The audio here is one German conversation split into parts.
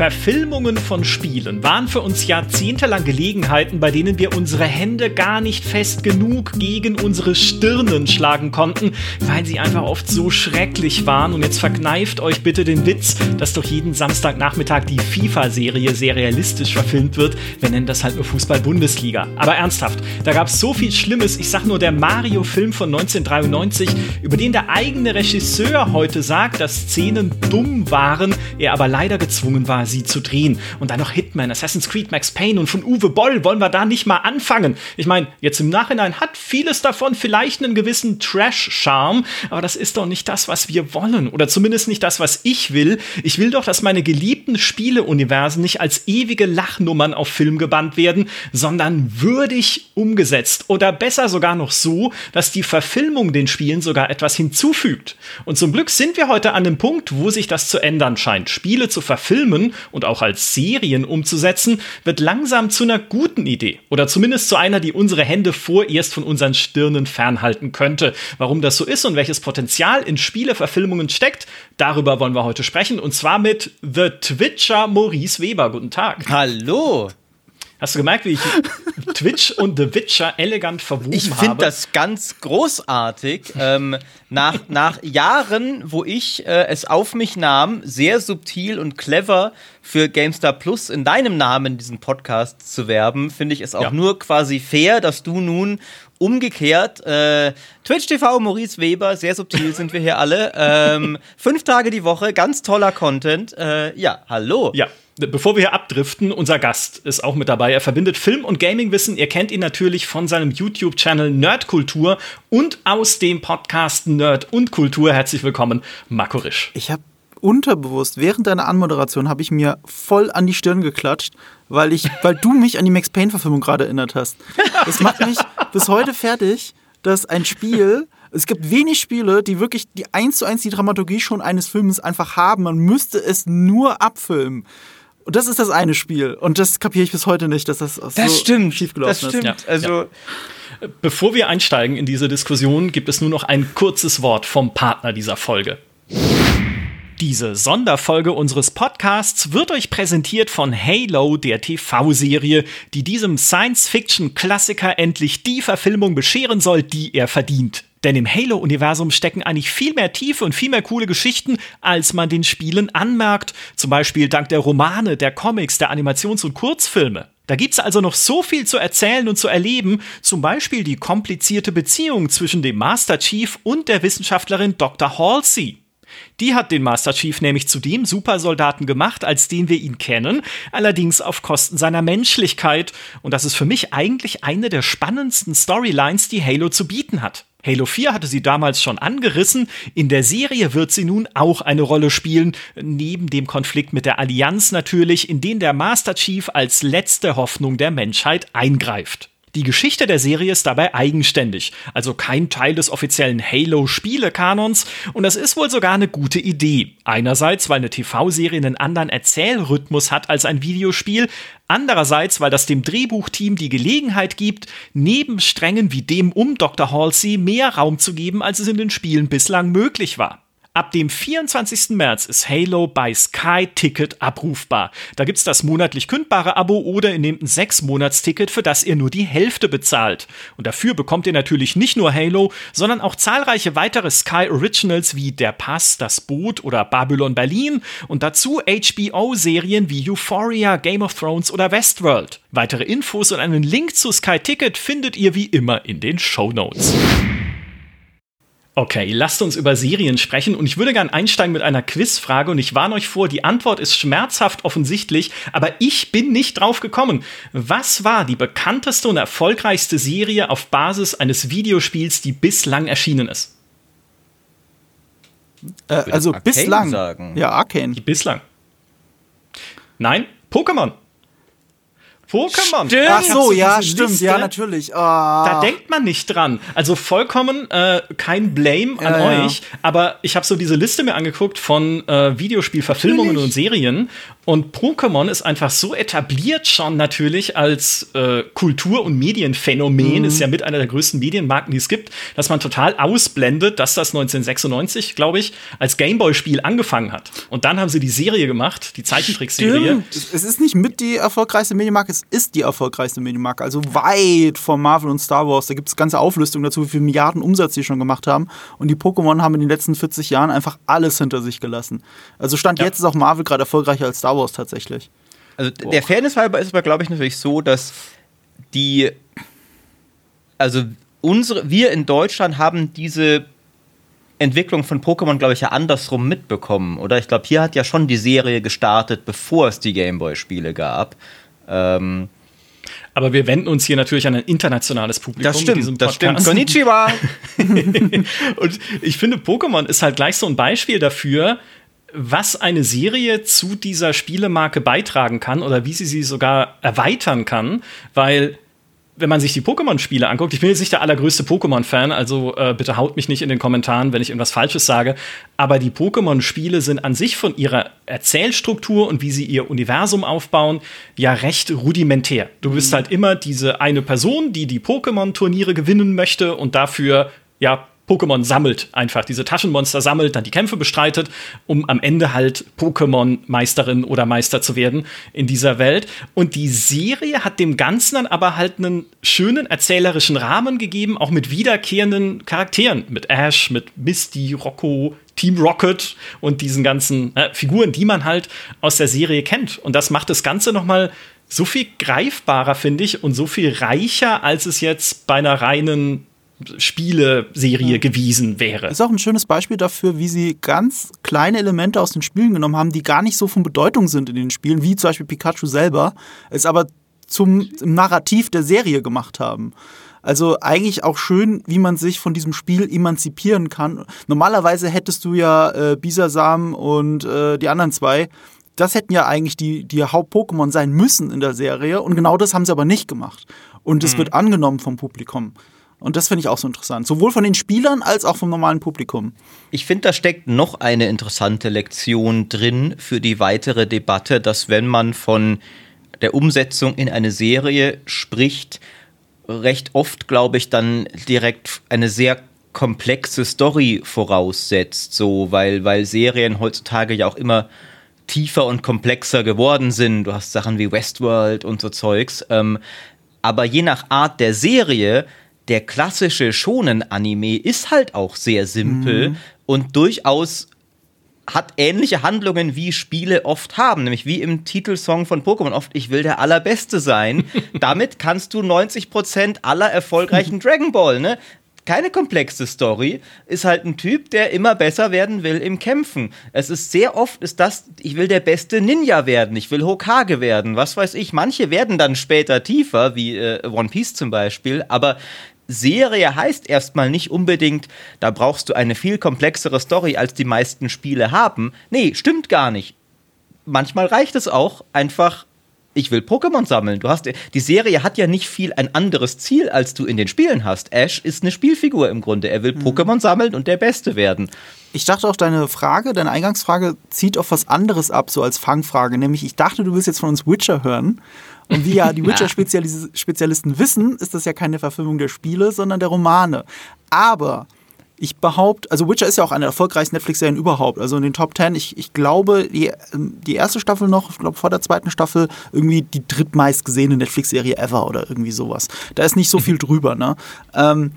Verfilmungen von Spielen waren für uns jahrzehntelang Gelegenheiten, bei denen wir unsere Hände gar nicht fest genug gegen unsere Stirnen schlagen konnten, weil sie einfach oft so schrecklich waren. Und jetzt verkneift euch bitte den Witz, dass doch jeden Samstagnachmittag die FIFA-Serie sehr realistisch verfilmt wird. Wir nennen das halt nur Fußball-Bundesliga. Aber ernsthaft, da gab es so viel Schlimmes. Ich sag nur der Mario-Film von 1993, über den der eigene Regisseur heute sagt, dass Szenen dumm waren, er aber leider gezwungen war, sie zu drehen. Und dann noch Hitman, Assassin's Creed, Max Payne und von Uwe Boll wollen wir da nicht mal anfangen. Ich meine, jetzt im Nachhinein hat vieles davon vielleicht einen gewissen Trash-Charme, aber das ist doch nicht das, was wir wollen. Oder zumindest nicht das, was ich will. Ich will doch, dass meine geliebten Spieleuniversen nicht als ewige Lachnummern auf Film gebannt werden, sondern würdig umgesetzt. Oder besser sogar noch so, dass die Verfilmung den Spielen sogar etwas hinzufügt. Und zum Glück sind wir heute an dem Punkt, wo sich das zu ändern scheint. Spiele zu verfilmen und auch als Serien umzusetzen, wird langsam zu einer guten Idee. Oder zumindest zu einer, die unsere Hände vorerst von unseren Stirnen fernhalten könnte. Warum das so ist und welches Potenzial in Spieleverfilmungen steckt, darüber wollen wir heute sprechen. Und zwar mit The Twitcher Maurice Weber. Guten Tag. Hallo. Hast du gemerkt, wie ich Twitch und The Witcher elegant verwoben ich habe? Ich finde das ganz großartig. ähm, nach, nach Jahren, wo ich äh, es auf mich nahm, sehr subtil und clever für GameStar Plus in deinem Namen diesen Podcast zu werben, finde ich es auch ja. nur quasi fair, dass du nun umgekehrt äh, Twitch TV, Maurice Weber, sehr subtil sind wir hier alle. Ähm, fünf Tage die Woche, ganz toller Content. Äh, ja, hallo. Ja, bevor wir hier abdriften, unser Gast ist auch mit dabei. Er verbindet Film- und Gamingwissen. Ihr kennt ihn natürlich von seinem YouTube-Channel Nerdkultur und aus dem Podcast Nerd und Kultur. Herzlich willkommen, Marco Risch. Ich habe unterbewusst, während deiner Anmoderation, habe ich mir voll an die Stirn geklatscht, weil, ich, weil du mich an die Max Payne-Verfilmung gerade erinnert hast. Das macht mich bis heute fertig, dass ein Spiel es gibt wenig Spiele, die wirklich die eins zu eins die Dramaturgie schon eines Films einfach haben. Man müsste es nur abfilmen. Und das ist das eine Spiel. Und das kapiere ich bis heute nicht, dass das, das so stimmt, schiefgelaufen das stimmt. ist. Ja. Also. Bevor wir einsteigen in diese Diskussion, gibt es nur noch ein kurzes Wort vom Partner dieser Folge. Diese Sonderfolge unseres Podcasts wird euch präsentiert von Halo, der TV-Serie, die diesem Science-Fiction-Klassiker endlich die Verfilmung bescheren soll, die er verdient. Denn im Halo-Universum stecken eigentlich viel mehr Tiefe und viel mehr coole Geschichten, als man den Spielen anmerkt. Zum Beispiel dank der Romane, der Comics, der Animations- und Kurzfilme. Da gibt's also noch so viel zu erzählen und zu erleben, zum Beispiel die komplizierte Beziehung zwischen dem Master Chief und der Wissenschaftlerin Dr. Halsey. Die hat den Master Chief nämlich zu dem Supersoldaten gemacht, als den wir ihn kennen, allerdings auf Kosten seiner Menschlichkeit. Und das ist für mich eigentlich eine der spannendsten Storylines, die Halo zu bieten hat. Halo 4 hatte sie damals schon angerissen. In der Serie wird sie nun auch eine Rolle spielen, neben dem Konflikt mit der Allianz natürlich, in den der Master Chief als letzte Hoffnung der Menschheit eingreift. Die Geschichte der Serie ist dabei eigenständig, also kein Teil des offiziellen Halo-Spiele-Kanons, und das ist wohl sogar eine gute Idee. Einerseits, weil eine TV-Serie einen anderen Erzählrhythmus hat als ein Videospiel, andererseits, weil das dem Drehbuchteam die Gelegenheit gibt, neben Strängen wie dem um Dr. Halsey mehr Raum zu geben, als es in den Spielen bislang möglich war. Ab dem 24. März ist Halo bei Sky Ticket abrufbar. Da gibt's das monatlich kündbare Abo oder ihr nehmt ein 6-Monats-Ticket, für das ihr nur die Hälfte bezahlt. Und dafür bekommt ihr natürlich nicht nur Halo, sondern auch zahlreiche weitere Sky Originals wie Der Pass, Das Boot oder Babylon Berlin und dazu HBO-Serien wie Euphoria, Game of Thrones oder Westworld. Weitere Infos und einen Link zu Sky Ticket findet ihr wie immer in den Show Notes. Okay, lasst uns über Serien sprechen und ich würde gern einsteigen mit einer Quizfrage und ich warne euch vor, die Antwort ist schmerzhaft offensichtlich, aber ich bin nicht drauf gekommen. Was war die bekannteste und erfolgreichste Serie auf Basis eines Videospiels, die bislang erschienen ist? Äh, also bislang. Sagen. Ja, Arcane. Die bislang. Nein, Pokémon. Pokémon. Stimmt. Ach so, ja, stimmt, Liste. ja, natürlich. Oh. Da denkt man nicht dran. Also vollkommen äh, kein Blame an ja, euch, ja. aber ich habe so diese Liste mir angeguckt von äh, Videospielverfilmungen und Serien Und Pokémon ist einfach so etabliert schon natürlich als äh, Kultur- und Medienphänomen, mhm. ist ja mit einer der größten Medienmarken, die es gibt, dass man total ausblendet, dass das 1996, glaube ich, als Gameboy-Spiel angefangen hat. Und dann haben sie die Serie gemacht, die Zeichentrickserie. Es ist nicht mit die erfolgreichste Medienmarke, es ist die erfolgreichste Medienmarke. Also weit vor Marvel und Star Wars. Da gibt es ganze Auflistungen dazu, wie viele Milliarden Umsatz sie schon gemacht haben. Und die Pokémon haben in den letzten 40 Jahren einfach alles hinter sich gelassen. Also Stand ja. jetzt ist auch Marvel gerade erfolgreicher als Star Wars. Wars tatsächlich. Also Boah. der Fairness halber ist aber, glaube ich, natürlich so, dass die, also unsere, wir in Deutschland haben diese Entwicklung von Pokémon, glaube ich, ja andersrum mitbekommen, oder? Ich glaube, hier hat ja schon die Serie gestartet, bevor es die Gameboy-Spiele gab. Ähm, aber wir wenden uns hier natürlich an ein internationales Publikum. Das stimmt, das stimmt. Konnichiwa! und ich finde, Pokémon ist halt gleich so ein Beispiel dafür, was eine Serie zu dieser Spielemarke beitragen kann oder wie sie sie sogar erweitern kann, weil wenn man sich die Pokémon-Spiele anguckt, ich bin jetzt nicht der allergrößte Pokémon-Fan, also äh, bitte haut mich nicht in den Kommentaren, wenn ich irgendwas Falsches sage, aber die Pokémon-Spiele sind an sich von ihrer Erzählstruktur und wie sie ihr Universum aufbauen, ja recht rudimentär. Du bist mhm. halt immer diese eine Person, die die Pokémon-Turniere gewinnen möchte und dafür ja Pokémon sammelt einfach, diese Taschenmonster sammelt, dann die Kämpfe bestreitet, um am Ende halt Pokémon-Meisterin oder Meister zu werden in dieser Welt. Und die Serie hat dem Ganzen dann aber halt einen schönen erzählerischen Rahmen gegeben, auch mit wiederkehrenden Charakteren, mit Ash, mit Misty, Rocco, Team Rocket und diesen ganzen äh, Figuren, die man halt aus der Serie kennt. Und das macht das Ganze noch mal so viel greifbarer, finde ich, und so viel reicher, als es jetzt bei einer reinen Spieleserie ja. gewesen wäre. Ist auch ein schönes Beispiel dafür, wie sie ganz kleine Elemente aus den Spielen genommen haben, die gar nicht so von Bedeutung sind in den Spielen, wie zum Beispiel Pikachu selber, es aber zum Narrativ der Serie gemacht haben. Also eigentlich auch schön, wie man sich von diesem Spiel emanzipieren kann. Normalerweise hättest du ja äh, Bisasam und äh, die anderen zwei. Das hätten ja eigentlich die, die Haupt-Pokémon sein müssen in der Serie. Und genau das haben sie aber nicht gemacht. Und es mhm. wird angenommen vom Publikum. Und das finde ich auch so interessant. Sowohl von den Spielern als auch vom normalen Publikum. Ich finde, da steckt noch eine interessante Lektion drin für die weitere Debatte, dass wenn man von der Umsetzung in eine Serie spricht, recht oft, glaube ich, dann direkt eine sehr komplexe Story voraussetzt, so, weil, weil Serien heutzutage ja auch immer tiefer und komplexer geworden sind. Du hast Sachen wie Westworld und so Zeugs. Ähm, aber je nach Art der Serie der klassische Shonen-Anime ist halt auch sehr simpel mhm. und durchaus hat ähnliche Handlungen wie Spiele oft haben, nämlich wie im Titelsong von Pokémon oft, ich will der Allerbeste sein. Damit kannst du 90% aller erfolgreichen Dragon Ball, ne? Keine komplexe Story, ist halt ein Typ, der immer besser werden will im Kämpfen. Es ist sehr oft, ist das, ich will der beste Ninja werden, ich will Hokage werden, was weiß ich. Manche werden dann später tiefer, wie äh, One Piece zum Beispiel, aber Serie heißt erstmal nicht unbedingt, da brauchst du eine viel komplexere Story, als die meisten Spiele haben. Nee, stimmt gar nicht. Manchmal reicht es auch einfach, ich will Pokémon sammeln. Du hast die Serie hat ja nicht viel ein anderes Ziel, als du in den Spielen hast. Ash ist eine Spielfigur im Grunde. Er will mhm. Pokémon sammeln und der Beste werden. Ich dachte auch, deine Frage, deine Eingangsfrage zieht auf was anderes ab, so als Fangfrage. Nämlich, ich dachte, du willst jetzt von uns Witcher hören. Und wie ja die Witcher-Spezialisten wissen, ist das ja keine Verfilmung der Spiele, sondern der Romane. Aber ich behaupte, also Witcher ist ja auch eine der erfolgreichsten Netflix-Serien überhaupt. Also in den Top Ten, ich, ich glaube, die, ähm, die erste Staffel noch, ich glaube vor der zweiten Staffel, irgendwie die drittmeist gesehene Netflix-Serie ever oder irgendwie sowas. Da ist nicht so viel drüber, ne? Ähm,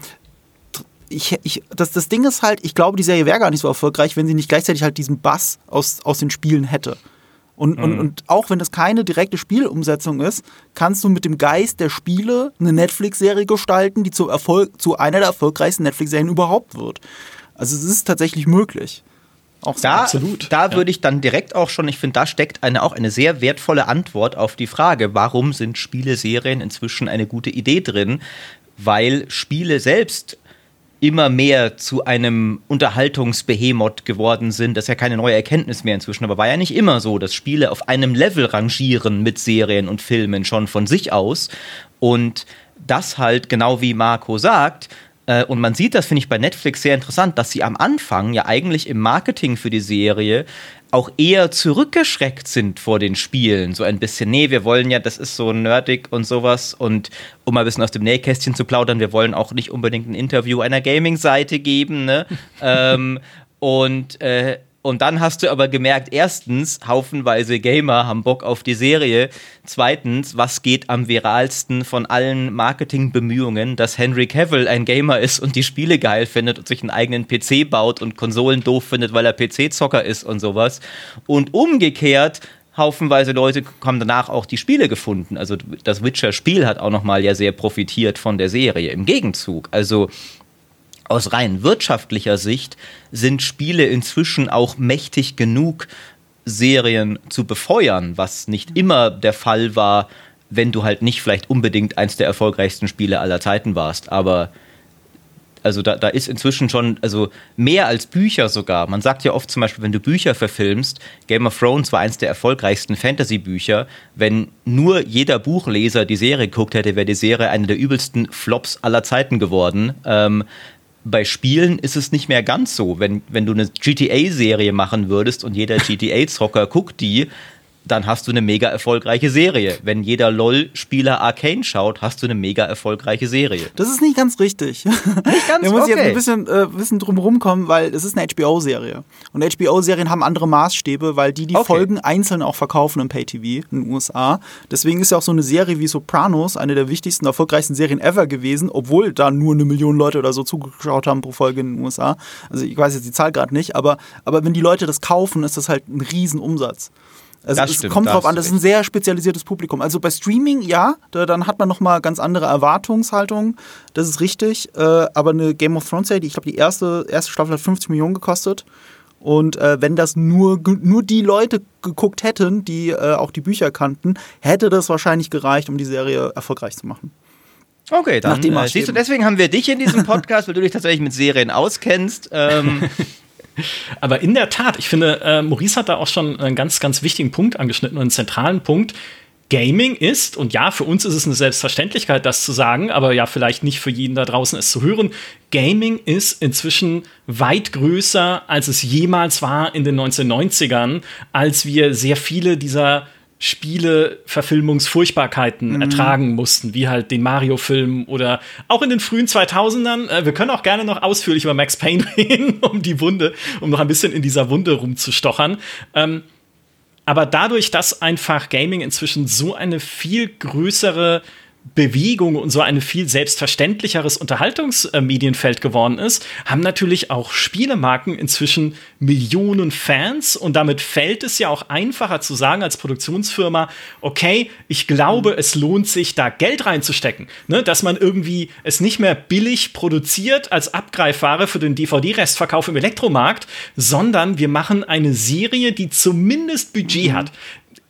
ich, ich, das, das Ding ist halt, ich glaube, die Serie wäre gar nicht so erfolgreich, wenn sie nicht gleichzeitig halt diesen Bass aus, aus den Spielen hätte. Und, mhm. und, und auch wenn das keine direkte Spielumsetzung ist, kannst du mit dem Geist der Spiele eine Netflix-Serie gestalten, die zu, Erfolg, zu einer der erfolgreichsten Netflix-Serien überhaupt wird. Also es ist tatsächlich möglich. Auch da, absolut. Da ja. würde ich dann direkt auch schon, ich finde, da steckt eine, auch eine sehr wertvolle Antwort auf die Frage, warum sind Spieleserien inzwischen eine gute Idee drin? Weil Spiele selbst immer mehr zu einem Unterhaltungsbehemoth geworden sind. Das ist ja keine neue Erkenntnis mehr inzwischen, aber war ja nicht immer so, dass Spiele auf einem Level rangieren mit Serien und Filmen schon von sich aus. Und das halt, genau wie Marco sagt, Äh, und man sieht das, finde ich, bei Netflix sehr interessant, dass sie am Anfang ja eigentlich im Marketing für die Serie auch eher zurückgeschreckt sind vor den Spielen. So ein bisschen, nee, wir wollen ja, das ist so nerdig und sowas. Und um mal ein bisschen aus dem Nähkästchen zu plaudern, wir wollen auch nicht unbedingt ein Interview einer Gaming-Seite geben. Ne? ähm, und äh, und dann hast du aber gemerkt, erstens, haufenweise Gamer haben Bock auf die Serie. Zweitens, was geht am viralsten von allen Marketingbemühungen, dass Henry Cavill ein Gamer ist und die Spiele geil findet und sich einen eigenen PC baut und Konsolen doof findet, weil er PC-Zocker ist und sowas. Und umgekehrt, haufenweise Leute haben danach auch die Spiele gefunden. Also das Witcher-Spiel hat auch nochmal ja sehr profitiert von der Serie. Im Gegenzug. Also aus rein wirtschaftlicher Sicht sind Spiele inzwischen auch mächtig genug, Serien zu befeuern, was nicht immer der Fall war, wenn du halt nicht vielleicht unbedingt eins der erfolgreichsten Spiele aller Zeiten warst. Aber also da, da ist inzwischen schon, also mehr als Bücher sogar. Man sagt ja oft zum Beispiel, wenn du Bücher verfilmst, Game of Thrones war eins der erfolgreichsten Fantasy-Bücher. Wenn nur jeder Buchleser die Serie geguckt hätte, wäre die Serie eine der übelsten Flops aller Zeiten geworden. Ähm, bei Spielen ist es nicht mehr ganz so. Wenn, wenn du eine GTA-Serie machen würdest und jeder GTA-Zocker guckt die, dann hast du eine mega erfolgreiche Serie. Wenn jeder LOL-Spieler Arcane schaut, hast du eine mega erfolgreiche Serie. Das ist nicht ganz richtig. Nicht ganz Da muss okay. ich jetzt ein bisschen, äh, bisschen drum rumkommen, weil es ist eine HBO-Serie. Und HBO-Serien haben andere Maßstäbe, weil die die Okay. Folgen einzeln auch verkaufen im Pay-TV in den USA. Deswegen ist ja auch so eine Serie wie Sopranos eine der wichtigsten, erfolgreichsten Serien ever gewesen, obwohl da nur eine Million Leute oder so zugeschaut haben pro Folge in den USA. Also ich weiß jetzt die Zahl gerade nicht, aber, aber wenn die Leute das kaufen, ist das halt ein Riesenumsatz. Also Das es stimmt, kommt drauf an, das ist ein sehr spezialisiertes Publikum. Also bei Streaming, ja, da, dann hat man nochmal ganz andere Erwartungshaltungen. Das ist richtig. Äh, aber eine Game of Thrones Serie, ich glaube, die erste, erste Staffel hat 50 Millionen gekostet. Und äh, wenn das nur, nur die Leute geguckt hätten, die äh, auch die Bücher kannten, hätte das wahrscheinlich gereicht, um die Serie erfolgreich zu machen. Okay, Nach dann dem äh, siehst du, deswegen haben wir dich in diesem Podcast, weil du dich tatsächlich mit Serien auskennst. Ähm, Aber in der Tat, ich finde, äh, Maurice hat da auch schon einen ganz, ganz wichtigen Punkt angeschnitten und einen zentralen Punkt. Gaming ist, und ja, für uns ist es eine Selbstverständlichkeit, das zu sagen, aber ja, vielleicht nicht für jeden da draußen es zu hören. Gaming ist inzwischen weit größer, als es jemals war in den 1990ern, als wir sehr viele dieser Spiele-Verfilmungsfurchtbarkeiten ertragen mussten, wie halt den Mario-Film oder auch in den frühen 2000ern. Äh, wir können auch gerne noch ausführlich über Max Payne reden, um die Wunde, um noch ein bisschen in dieser Wunde rumzustochern. Ähm, aber dadurch, dass einfach Gaming inzwischen so eine viel größere Bewegung und so ein viel selbstverständlicheres Unterhaltungsmedienfeld geworden ist, haben natürlich auch Spielemarken inzwischen Millionen Fans. Und damit fällt es ja auch einfacher zu sagen als Produktionsfirma, okay, ich glaube, es lohnt sich, da Geld reinzustecken, ne? dass man irgendwie es nicht mehr billig produziert als Abgreifware für den DVD-Restverkauf im Elektromarkt, sondern wir machen eine Serie, die zumindest Budget hat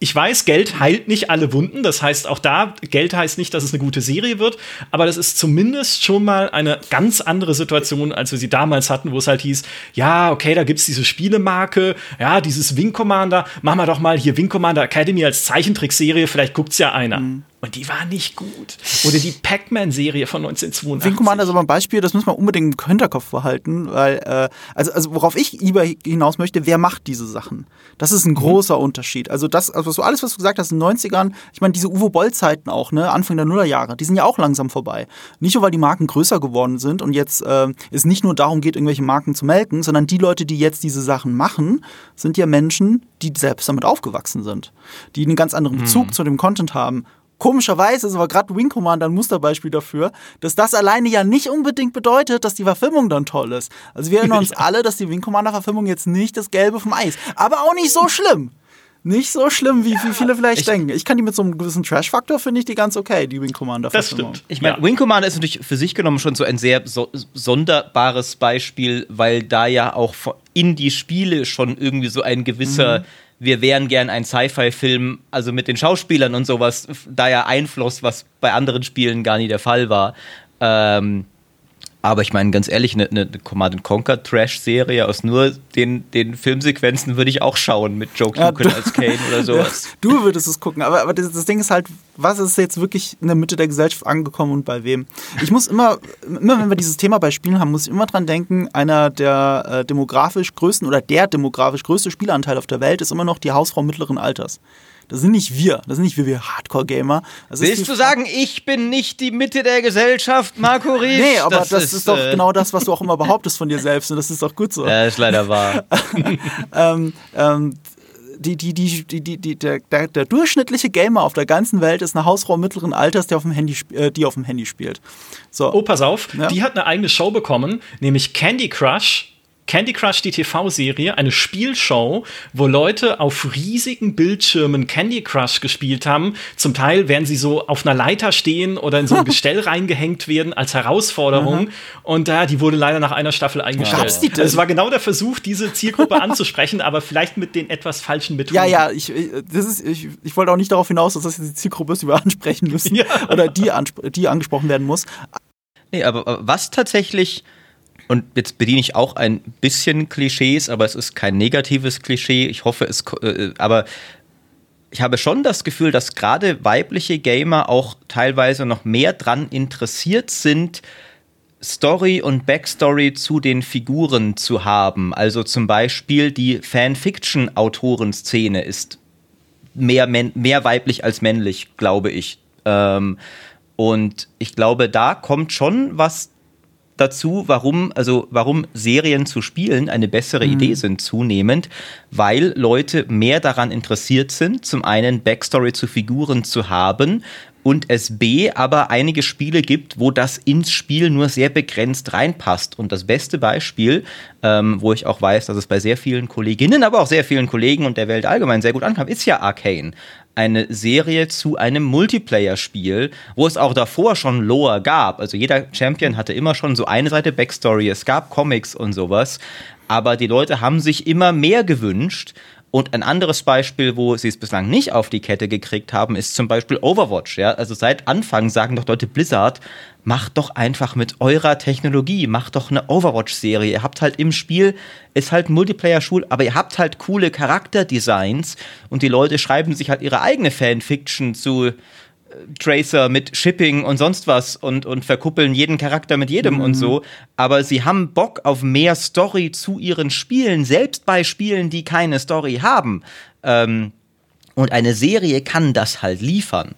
ich weiß, Geld heilt nicht alle Wunden. Das heißt, auch da, Geld heißt nicht, dass es eine gute Serie wird. Aber das ist zumindest schon mal eine ganz andere Situation, als wir sie damals hatten, wo es halt hieß, ja, okay, da gibt's diese Spielemarke, ja, dieses Wing Commander, machen wir doch mal hier Wing Commander Academy als Zeichentrickserie, vielleicht guckt's ja einer. Und die war nicht gut. Oder die Pac-Man-Serie von 1982. Wing Commander ist aber ein Beispiel, das müssen wir unbedingt im Hinterkopf behalten, weil, äh, also, also worauf ich lieber hinaus möchte, wer macht diese Sachen? Das ist ein großer Unterschied. Also das, also so alles, was du gesagt hast in den 90ern, ich meine, diese Uwe Boll-Zeiten auch, ne, Anfang der Nullerjahre, die sind ja auch langsam vorbei. Nicht nur, weil die Marken größer geworden sind und jetzt äh, es nicht nur darum geht, irgendwelche Marken zu melken, sondern die Leute, die jetzt diese Sachen machen, sind ja Menschen, die selbst damit aufgewachsen sind, die einen ganz anderen Bezug zu dem Content haben. Komischerweise ist aber gerade Wing Commander ein Musterbeispiel dafür, dass das alleine ja nicht unbedingt bedeutet, dass die Verfilmung dann toll ist. Also wir erinnern uns alle, dass die Wing Commander Verfilmung jetzt nicht das Gelbe vom Eis, aber auch nicht so schlimm. Nicht so schlimm, wie, wie viele vielleicht ich- denken. Ich kann die mit so einem gewissen Trash-Faktor, finde ich die ganz okay, die Wing Commander Das stimmt. Ich meine, Ja. Wing Commander ist natürlich für sich genommen schon so ein sehr so sonderbares Beispiel, weil da ja auch in die Spiele schon irgendwie so ein gewisser, wir wären gern ein Sci-Fi-Film, also mit den Schauspielern und sowas, da ja einfloss, was bei anderen Spielen gar nie der Fall war. Ähm, Aber ich meine, ganz ehrlich, eine, eine Command Conquer Trash-Serie aus nur den, den Filmsequenzen würde ich auch schauen mit Joe Kuken ja, als Kane oder sowas. Ja, du würdest es gucken, aber, aber das, das, Ding ist halt, was ist jetzt wirklich in der Mitte der Gesellschaft angekommen und bei wem? Ich muss immer, immer wenn wir dieses Thema bei Spielen haben, muss ich immer dran denken, einer der äh, demografisch größten oder der demografisch größte Spielanteil auf der Welt ist immer noch die Hausfrau mittleren Alters. Das sind nicht wir. Das sind nicht wir, wir Hardcore-Gamer. Willst du sagen, ich bin nicht die Mitte der Gesellschaft, Marco Riesch? Nee, aber das, das ist, ist, doch äh genau das, was du auch immer behauptest von dir selbst. Und das ist doch gut so. Ja, ist leider wahr. ähm, ähm, die, die, die, die, die, die, der, der, der, durchschnittliche Gamer auf der ganzen Welt ist eine Hausfrau mittleren Alters, der auf dem Handy, äh, die auf dem Handy spielt. So. Oh, pass auf, ja? die hat eine eigene Show bekommen, nämlich Candy Crush Candy Crush, die TV-Serie, eine Spielshow, wo Leute auf riesigen Bildschirmen Candy Crush gespielt haben. Zum Teil werden sie so auf einer Leiter stehen oder in so ein Gestell reingehängt werden als Herausforderung. Und da, äh, die wurde leider nach einer Staffel eingestellt. Die denn? Es war genau der Versuch, diese Zielgruppe anzusprechen, aber vielleicht mit den etwas falschen Methoden. Ja, ja, ich, das ist, ich, ich wollte auch nicht darauf hinaus, dass das jetzt die Zielgruppe ist, die wir ansprechen müssen. Ja. Oder die, die angesprochen werden muss. Nee, aber was tatsächlich und jetzt bediene ich auch ein bisschen Klischees, aber es ist kein negatives Klischee. Ich hoffe, es. Äh, aber ich habe schon das Gefühl, dass gerade weibliche Gamer auch teilweise noch mehr dran interessiert sind, Story und Backstory zu den Figuren zu haben. Also zum Beispiel die Fanfiction-Autorenszene ist mehr, mehr weiblich als männlich, glaube ich. Ähm, und ich glaube, da kommt schon was dazu, warum, also warum Serien zu spielen eine bessere mhm. Idee sind zunehmend, weil Leute mehr daran interessiert sind, zum einen Backstory zu Figuren zu haben und es B aber einige Spiele gibt, wo das ins Spiel nur sehr begrenzt reinpasst. Und das beste Beispiel, ähm, wo ich auch weiß, dass es bei sehr vielen Kolleginnen, aber auch sehr vielen Kollegen und der Welt allgemein sehr gut ankam, ist ja Arcane eine Serie zu einem Multiplayer-Spiel, wo es auch davor schon Lore gab. Also jeder Champion hatte immer schon so eine Seite Backstory, es gab Comics und sowas. Aber die Leute haben sich immer mehr gewünscht und ein anderes Beispiel, wo sie es bislang nicht auf die Kette gekriegt haben, ist zum Beispiel Overwatch. Ja? Also seit Anfang sagen doch Leute Blizzard, macht doch einfach mit eurer Technologie, macht doch eine Overwatch-Serie. Ihr habt halt im Spiel, ist halt Multiplayer-Schul, aber ihr habt halt coole Charakterdesigns und die Leute schreiben sich halt ihre eigene Fanfiction zu Tracer mit Shipping und sonst was und, und verkuppeln jeden Charakter mit jedem mhm. und so. Aber sie haben Bock auf mehr Story zu ihren Spielen, selbst bei Spielen, die keine Story haben. Ähm, und eine Serie kann das halt liefern.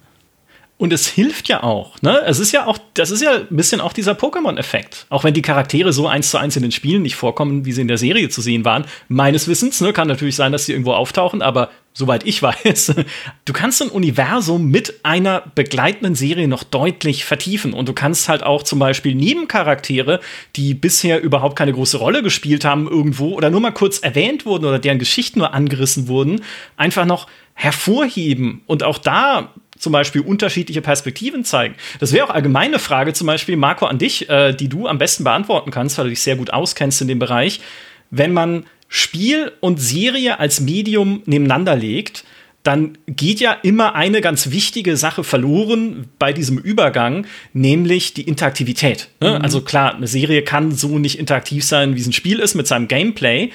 Und es hilft ja auch, ne? Es ist ja auch, das ist ja ein bisschen auch dieser Pokémon-Effekt. Auch wenn die Charaktere so eins zu eins in den Spielen nicht vorkommen, wie sie in der Serie zu sehen waren. Meines Wissens, ne, kann natürlich sein, dass sie irgendwo auftauchen, aber soweit ich weiß, du kannst ein Universum mit einer begleitenden Serie noch deutlich vertiefen. Und du kannst halt auch zum Beispiel Nebencharaktere, die bisher überhaupt keine große Rolle gespielt haben irgendwo oder nur mal kurz erwähnt wurden oder deren Geschichten nur angerissen wurden, einfach noch hervorheben und auch da zum Beispiel unterschiedliche Perspektiven zeigen. Das wäre auch allgemeine Frage, zum Beispiel, Marco, an dich, äh, die du am besten beantworten kannst, weil du dich sehr gut auskennst in dem Bereich. Wenn man Spiel und Serie als Medium nebeneinander legt, dann geht ja immer eine ganz wichtige Sache verloren bei diesem Übergang, nämlich die Interaktivität. Ne? Mhm. Also klar, eine Serie kann so nicht interaktiv sein, wie es ein Spiel ist mit seinem Gameplay.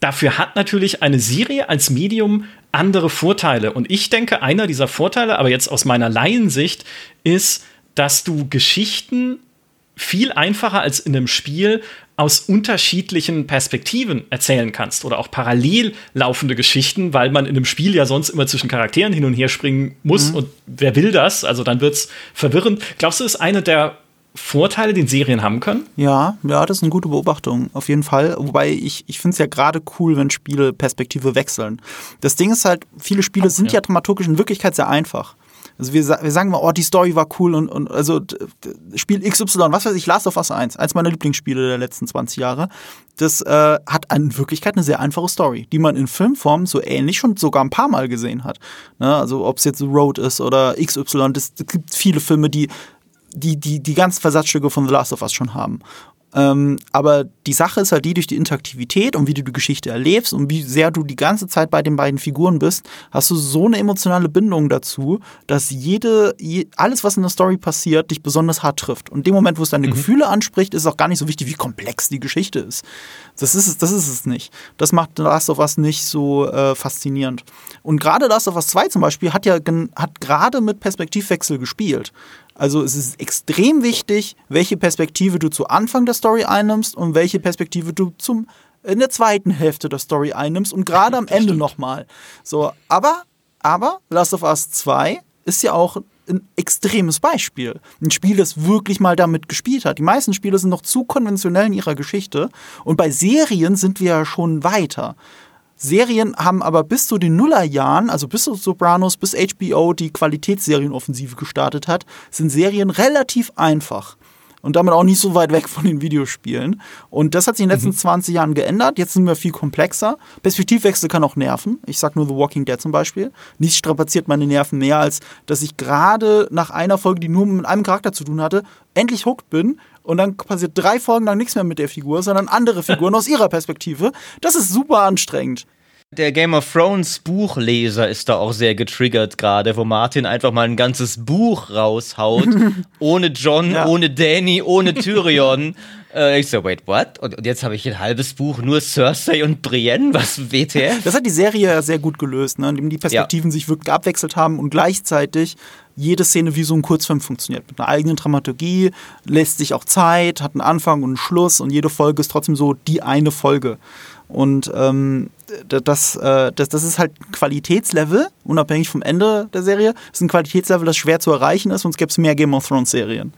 Dafür hat natürlich eine Serie als Medium andere Vorteile. Und ich denke, einer dieser Vorteile, aber jetzt aus meiner Laiensicht, ist, dass du Geschichten viel einfacher als in einem Spiel aus unterschiedlichen Perspektiven erzählen kannst oder auch parallel laufende Geschichten, weil man in einem Spiel ja sonst immer zwischen Charakteren hin und her springen muss mhm. und wer will das? Also dann wird's verwirrend. Glaubst du, ist eine der Vorteile, die Serien haben können? Ja, ja, das ist eine gute Beobachtung, auf jeden Fall. Wobei ich, ich finde es ja gerade cool, wenn Spiele Perspektive wechseln. Das Ding ist halt, viele Spiele sind ja. ja dramaturgisch in Wirklichkeit sehr einfach. Also wir, wir sagen mal, oh, die Story war cool und, und also Spiel XY, was weiß ich, Last of Us 1, eins meiner Lieblingsspiele der letzten 20 Jahre, das äh, hat in Wirklichkeit eine sehr einfache Story, die man in Filmform so ähnlich schon sogar ein paar Mal gesehen hat. Ne? Also ob es jetzt Road ist oder XY, das gibt viele Filme, die die, die, die ganzen Versatzstücke von The Last of Us schon haben. Ähm, aber die Sache ist halt die, durch die Interaktivität und wie du die Geschichte erlebst und wie sehr du die ganze Zeit bei den beiden Figuren bist, hast du so eine emotionale Bindung dazu, dass jede, je, alles, was in der Story passiert, dich besonders hart trifft. Und in dem Moment, wo es deine mhm. Gefühle anspricht, ist es auch gar nicht so wichtig, wie komplex die Geschichte ist. Das ist es, das ist es nicht. Das macht Last of Us nicht so äh, faszinierend. Und gerade Last of Us 2 zum Beispiel hat ja hat gerade mit Perspektivwechsel gespielt. Also es ist extrem wichtig, welche Perspektive du zu Anfang der Story einnimmst und welche Perspektive du zum in der zweiten Hälfte der Story einnimmst und gerade am Ende nochmal. So, aber, aber Last of Us 2 ist ja auch ein extremes Beispiel. Ein Spiel, das wirklich mal damit gespielt hat. Die meisten Spiele sind noch zu konventionell in ihrer Geschichte und bei Serien sind wir ja schon weiter. Serien haben aber bis zu den Nullerjahren, also bis zu Sopranos, bis HBO die Qualitätsserienoffensive gestartet hat, sind Serien relativ einfach. Und damit auch nicht so weit weg von den Videospielen. Und das hat sich in den letzten mhm. 20 Jahren geändert. Jetzt sind wir viel komplexer. Perspektivwechsel kann auch nerven. Ich sag nur The Walking Dead zum Beispiel. Nichts strapaziert meine Nerven mehr, als dass ich gerade nach einer Folge, die nur mit einem Charakter zu tun hatte, endlich hooked bin und dann passiert drei Folgen lang nichts mehr mit der Figur, sondern andere Figuren aus ihrer Perspektive. Das ist super anstrengend. Der Game of Thrones Buchleser ist da auch sehr getriggert gerade, wo Martin einfach mal ein ganzes Buch raushaut, ohne John, ja. ohne Danny, ohne Tyrion. äh, ich so, wait, what? Und, und jetzt habe ich ein halbes Buch nur Cersei und Brienne, was WTF? Das hat die Serie ja sehr gut gelöst, ne? indem die Perspektiven ja. sich wirklich abwechselt haben und gleichzeitig jede Szene wie so ein Kurzfilm funktioniert. Mit einer eigenen Dramaturgie, lässt sich auch Zeit, hat einen Anfang und einen Schluss und jede Folge ist trotzdem so die eine Folge. Und ähm, das, äh, das, das ist halt ein Qualitätslevel, unabhängig vom Ende der Serie. Das ist ein Qualitätslevel, das schwer zu erreichen ist, sonst gäbe es mehr Game of Thrones Serien.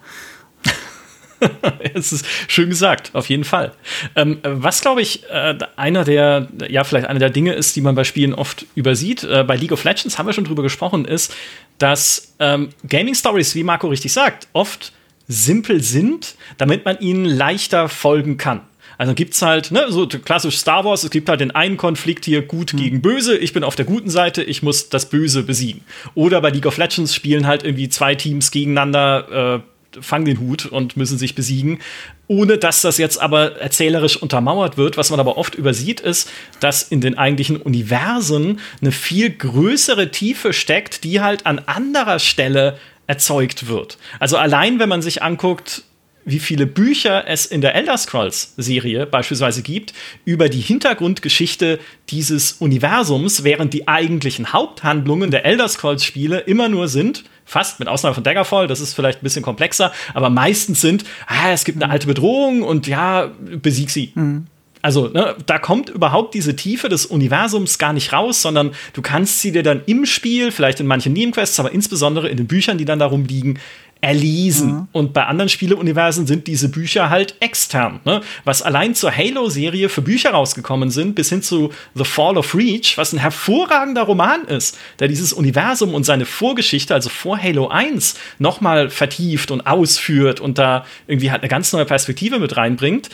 es ist schön gesagt, auf jeden Fall. Ähm, was, glaube ich, äh, einer der, ja, vielleicht einer der Dinge ist, die man bei Spielen oft übersieht, äh, bei League of Legends haben wir schon drüber gesprochen, ist, dass ähm, Gaming Stories, wie Marco richtig sagt, oft simpel sind, damit man ihnen leichter folgen kann. Also gibt es halt, ne, so klassisch Star Wars, es gibt halt den einen Konflikt hier gut mhm. gegen böse, ich bin auf der guten Seite, ich muss das Böse besiegen. Oder bei League of Legends spielen halt irgendwie zwei Teams gegeneinander, äh, fangen den Hut und müssen sich besiegen. Ohne dass das jetzt aber erzählerisch untermauert wird. Was man aber oft übersieht, ist, dass in den eigentlichen Universen eine viel größere Tiefe steckt, die halt an anderer Stelle erzeugt wird. Also allein, wenn man sich anguckt, wie viele Bücher es in der Elder Scrolls-Serie beispielsweise gibt über die Hintergrundgeschichte dieses Universums, während die eigentlichen Haupthandlungen der Elder Scrolls-Spiele immer nur sind, fast mit Ausnahme von Daggerfall, das ist vielleicht ein bisschen komplexer, aber meistens sind, ah, es gibt eine alte Bedrohung und ja, besieg sie. Mhm. Also, ne, da kommt überhaupt diese Tiefe des Universums gar nicht raus, sondern du kannst sie dir dann im Spiel, vielleicht in manchen Nebenquests, aber insbesondere in den Büchern, die dann darum liegen, erlesen. Mhm. Und bei anderen Spieleuniversen sind diese Bücher halt extern. Ne? Was allein zur Halo-Serie für Bücher rausgekommen sind, bis hin zu The Fall of Reach, was ein hervorragender Roman ist, der dieses Universum und seine Vorgeschichte, also vor Halo 1, nochmal vertieft und ausführt und da irgendwie halt eine ganz neue Perspektive mit reinbringt.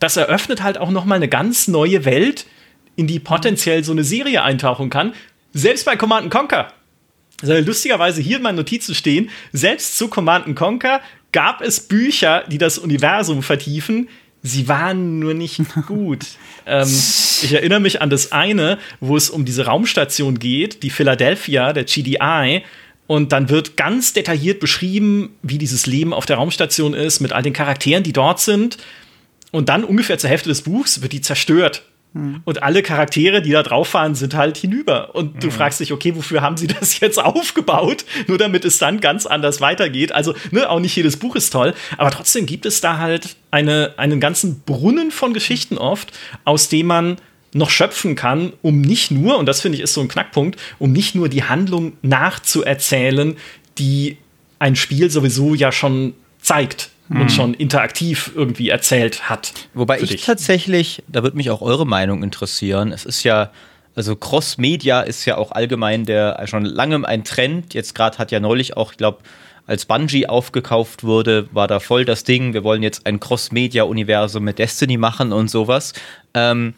Das eröffnet halt auch nochmal eine ganz neue Welt, in die potenziell so eine Serie eintauchen kann. Selbst bei Command Conquer also lustigerweise hier in meinen Notizen stehen, selbst zu Command Conquer gab es Bücher, die das Universum vertiefen. Sie waren nur nicht gut. ähm, ich erinnere mich an das eine, wo es um diese Raumstation geht, die Philadelphia, der GDI. Und dann wird ganz detailliert beschrieben, wie dieses Leben auf der Raumstation ist, mit all den Charakteren, die dort sind. Und dann ungefähr zur Hälfte des Buchs wird die zerstört Und alle Charaktere, die da drauf fahren, sind halt hinüber. Und du mhm. fragst dich, okay, wofür haben sie das jetzt aufgebaut? Nur damit es dann ganz anders weitergeht. Also, ne, auch nicht jedes Buch ist toll, aber trotzdem gibt es da halt eine, einen ganzen Brunnen von Geschichten oft, aus dem man noch schöpfen kann, um nicht nur, und das finde ich ist so ein Knackpunkt, um nicht nur die Handlung nachzuerzählen, die ein Spiel sowieso ja schon zeigt hm. und schon interaktiv irgendwie erzählt hat. Wobei ich dich. tatsächlich, da würde mich auch eure Meinung interessieren. Es ist ja, also Cross-Media ist ja auch allgemein der schon langem ein Trend. Jetzt gerade hat ja neulich auch, ich glaube, als Bungie aufgekauft wurde, war da voll das Ding. Wir wollen jetzt ein Cross-Media-Universum mit Destiny machen und sowas. Ähm,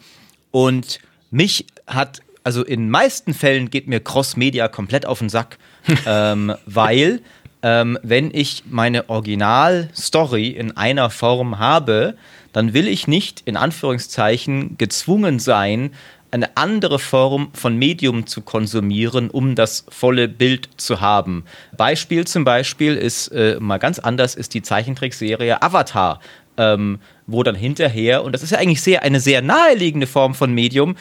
und mich hat, also in meisten Fällen geht mir Cross-Media komplett auf den Sack, ähm, weil ähm, wenn ich meine Original-Story in einer Form habe, dann will ich nicht in Anführungszeichen gezwungen sein, eine andere Form von Medium zu konsumieren, um das volle Bild zu haben. Beispiel zum Beispiel ist äh, mal ganz anders ist die Zeichentrickserie Avatar, ähm, wo dann hinterher und das ist ja eigentlich sehr eine sehr naheliegende Form von Medium,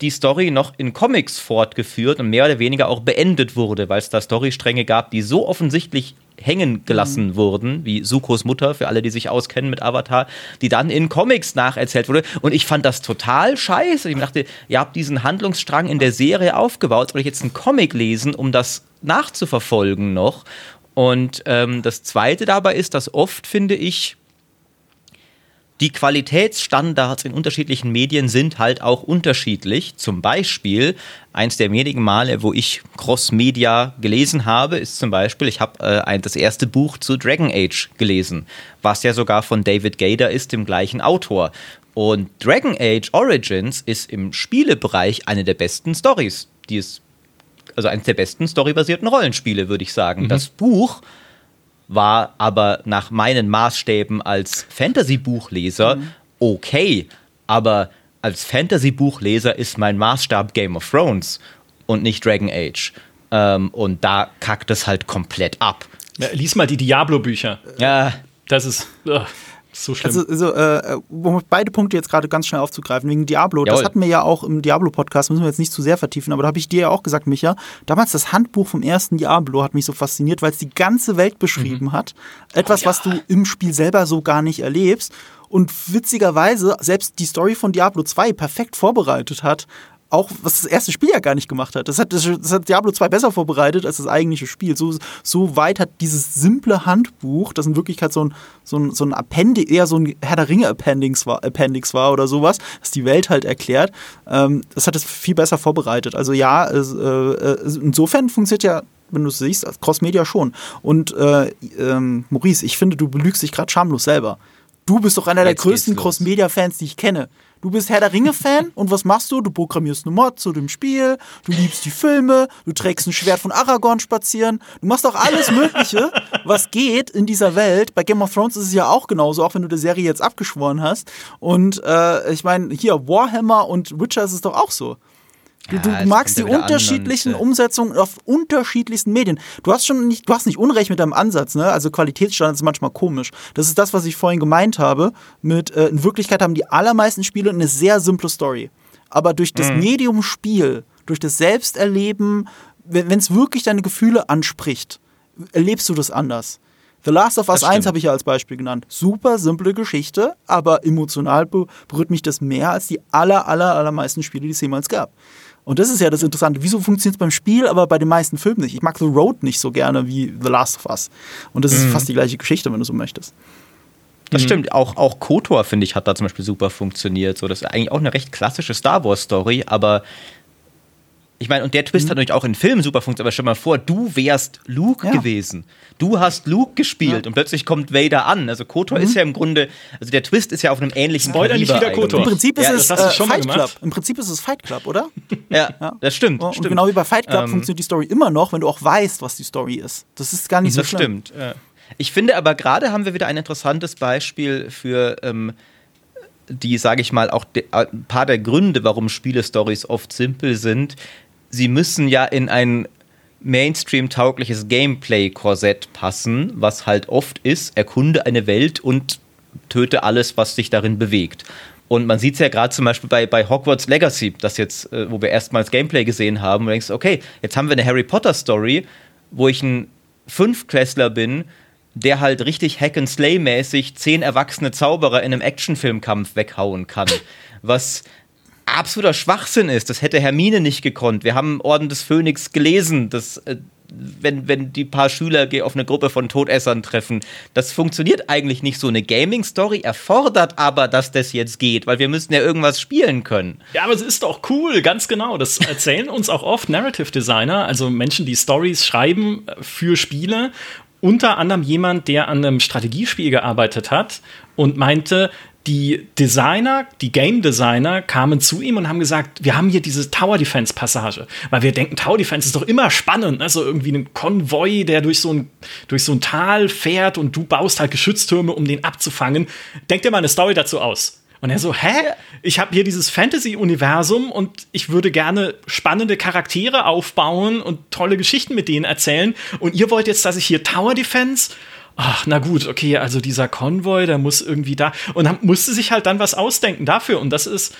die Story noch in Comics fortgeführt und mehr oder weniger auch beendet wurde, weil es da Storystränge gab, die so offensichtlich hängen gelassen mhm. wurden, wie Sukos Mutter, für alle, die sich auskennen mit Avatar, die dann in Comics nacherzählt wurde. Und ich fand das total scheiße. Ich dachte, ihr habt diesen Handlungsstrang in der Serie aufgebaut, soll ich jetzt einen Comic lesen, um das nachzuverfolgen noch? Und ähm, das Zweite dabei ist, dass oft, finde ich, die Qualitätsstandards in unterschiedlichen Medien sind halt auch unterschiedlich. Zum Beispiel, eins der wenigen Male, wo ich Cross-Media gelesen habe, ist zum Beispiel, ich habe äh, das erste Buch zu Dragon Age gelesen, was ja sogar von David Gader ist, dem gleichen Autor. Und Dragon Age Origins ist im Spielebereich eine der besten Stories, die es, also eines der besten storybasierten Rollenspiele, würde ich sagen. Mhm. Das Buch war aber nach meinen Maßstäben als Fantasy-Buchleser mhm. okay. Aber als Fantasy-Buchleser ist mein Maßstab Game of Thrones und nicht Dragon Age. Ähm, und da kackt es halt komplett ab. Ja, lies mal die Diablo-Bücher. Ja. Das ist. Ugh. So schlimm. Also, also äh, um beide Punkte jetzt gerade ganz schnell aufzugreifen, wegen Diablo, Jawohl. das hatten wir ja auch im Diablo-Podcast, müssen wir jetzt nicht zu sehr vertiefen, aber da habe ich dir ja auch gesagt, Micha, damals das Handbuch vom ersten Diablo hat mich so fasziniert, weil es die ganze Welt beschrieben mhm. hat. Etwas, oh, ja. was du im Spiel selber so gar nicht erlebst. Und witzigerweise selbst die Story von Diablo 2 perfekt vorbereitet hat, auch was das erste Spiel ja gar nicht gemacht hat. Das hat, das hat Diablo 2 besser vorbereitet als das eigentliche Spiel. So, so weit hat dieses simple Handbuch, das in Wirklichkeit so ein, so ein, so ein Appendix, eher so ein Herr der Ringe-Appendix war, Appendix war oder sowas, das die Welt halt erklärt, ähm, das hat es viel besser vorbereitet. Also ja, äh, äh insofern funktioniert ja wenn du es siehst, Cross-Media schon. Und äh, ähm, Maurice, ich finde, du belügst dich gerade schamlos selber. Du bist doch einer Jetzt der größten Cross-Media-Fans, die ich kenne. Du bist Herr der Ringe-Fan und was machst du? Du programmierst eine Mod zu dem Spiel, du liebst die Filme, du trägst ein Schwert von Aragorn spazieren, du machst auch alles Mögliche, was geht in dieser Welt. Bei Game of Thrones ist es ja auch genauso, auch wenn du die Serie jetzt abgeschworen hast. Und äh, ich meine, hier Warhammer und Witcher ist es doch auch so. Du, ja, du magst die unterschiedlichen und, äh, Umsetzungen auf unterschiedlichsten Medien. Du hast schon nicht, du hast nicht Unrecht mit deinem Ansatz, ne? Also Qualitätsstandards ist manchmal komisch. Das ist das, was ich vorhin gemeint habe. Mit äh, in Wirklichkeit haben die allermeisten Spiele eine sehr simple Story. Aber durch das mhm. Medium Spiel, durch das Selbsterleben, wenn es wirklich deine Gefühle anspricht, erlebst du das anders. The Last of Us 1 habe ich ja als Beispiel genannt. Super simple Geschichte, aber emotional berührt mich das mehr als die aller, aller, allermeisten Spiele, die es jemals gab. Und das ist ja das Interessante. Wieso funktioniert es beim Spiel, aber bei den meisten Filmen nicht? Ich mag The Road nicht so gerne wie The Last of Us. Und das ist mhm. fast die gleiche Geschichte, wenn du so möchtest. Das mhm. stimmt. Auch, auch KOTOR, finde ich, hat da zum Beispiel super funktioniert. So, das ist eigentlich auch eine recht klassische Star Wars-Story, aber ich meine, und der Twist mhm. hat natürlich auch in Filmen super funktioniert, aber stell mal vor, du wärst Luke ja. gewesen. Du hast Luke gespielt ja. und plötzlich kommt Vader an. Also Kotor mhm. ist ja im Grunde, also der Twist ist ja auf einem ähnlichen Spoiler nicht wieder Kotor. Im Prinzip ist ja, es äh, schon Fight Club. Im Prinzip ist es Fight Club, oder? ja, ja, das stimmt. Und stimmt. genau wie bei Fight Club ähm, funktioniert die Story immer noch, wenn du auch weißt, was die Story ist. Das ist gar nicht so das schlimm. Das stimmt. Ich finde aber gerade haben wir wieder ein interessantes Beispiel für ähm, die, sage ich mal, auch ein paar der Gründe, warum Spiele-Stories oft simpel sind, sie müssen ja in ein Mainstream-taugliches Gameplay-Korsett passen, was halt oft ist, erkunde eine Welt und töte alles, was sich darin bewegt. Und man sieht es ja gerade zum Beispiel bei, bei Hogwarts Legacy, das jetzt, äh, wo wir erstmals Gameplay gesehen haben, und denkst, okay, jetzt haben wir eine Harry Potter-Story, wo ich ein Fünfklässler bin, der halt richtig Hack-and-Slay-mäßig zehn erwachsene Zauberer in einem Actionfilmkampf weghauen kann. Was absoluter Schwachsinn ist. Das hätte Hermine nicht gekonnt. Wir haben Orden des Phönix gelesen, dass äh, wenn, wenn die paar Schüler auf eine Gruppe von Todessern treffen. Das funktioniert eigentlich nicht so. Eine Gaming-Story erfordert aber, dass das jetzt geht, weil wir müssen ja irgendwas spielen können. Ja, aber es ist doch cool, ganz genau. Das erzählen uns auch oft Narrative Designer, also Menschen, die Stories schreiben für Spiele. Unter anderem jemand, der an einem Strategiespiel gearbeitet hat und meinte, die Designer, die Game Designer kamen zu ihm und haben gesagt, wir haben hier diese Tower Defense Passage, weil wir denken, Tower Defense ist doch immer spannend, ne? so irgendwie ein Konvoi, der durch so ein, durch so ein Tal fährt und du baust halt Geschütztürme, um den abzufangen. Denk dir mal eine Story dazu aus. Und er so, hä? Ich habe hier dieses Fantasy-Universum und ich würde gerne spannende Charaktere aufbauen und tolle Geschichten mit denen erzählen. Und ihr wollt jetzt, dass ich hier Tower Defense ach, na gut, okay, also dieser Konvoi, der muss irgendwie da. Und dann musste sich halt dann was ausdenken dafür. Und das ist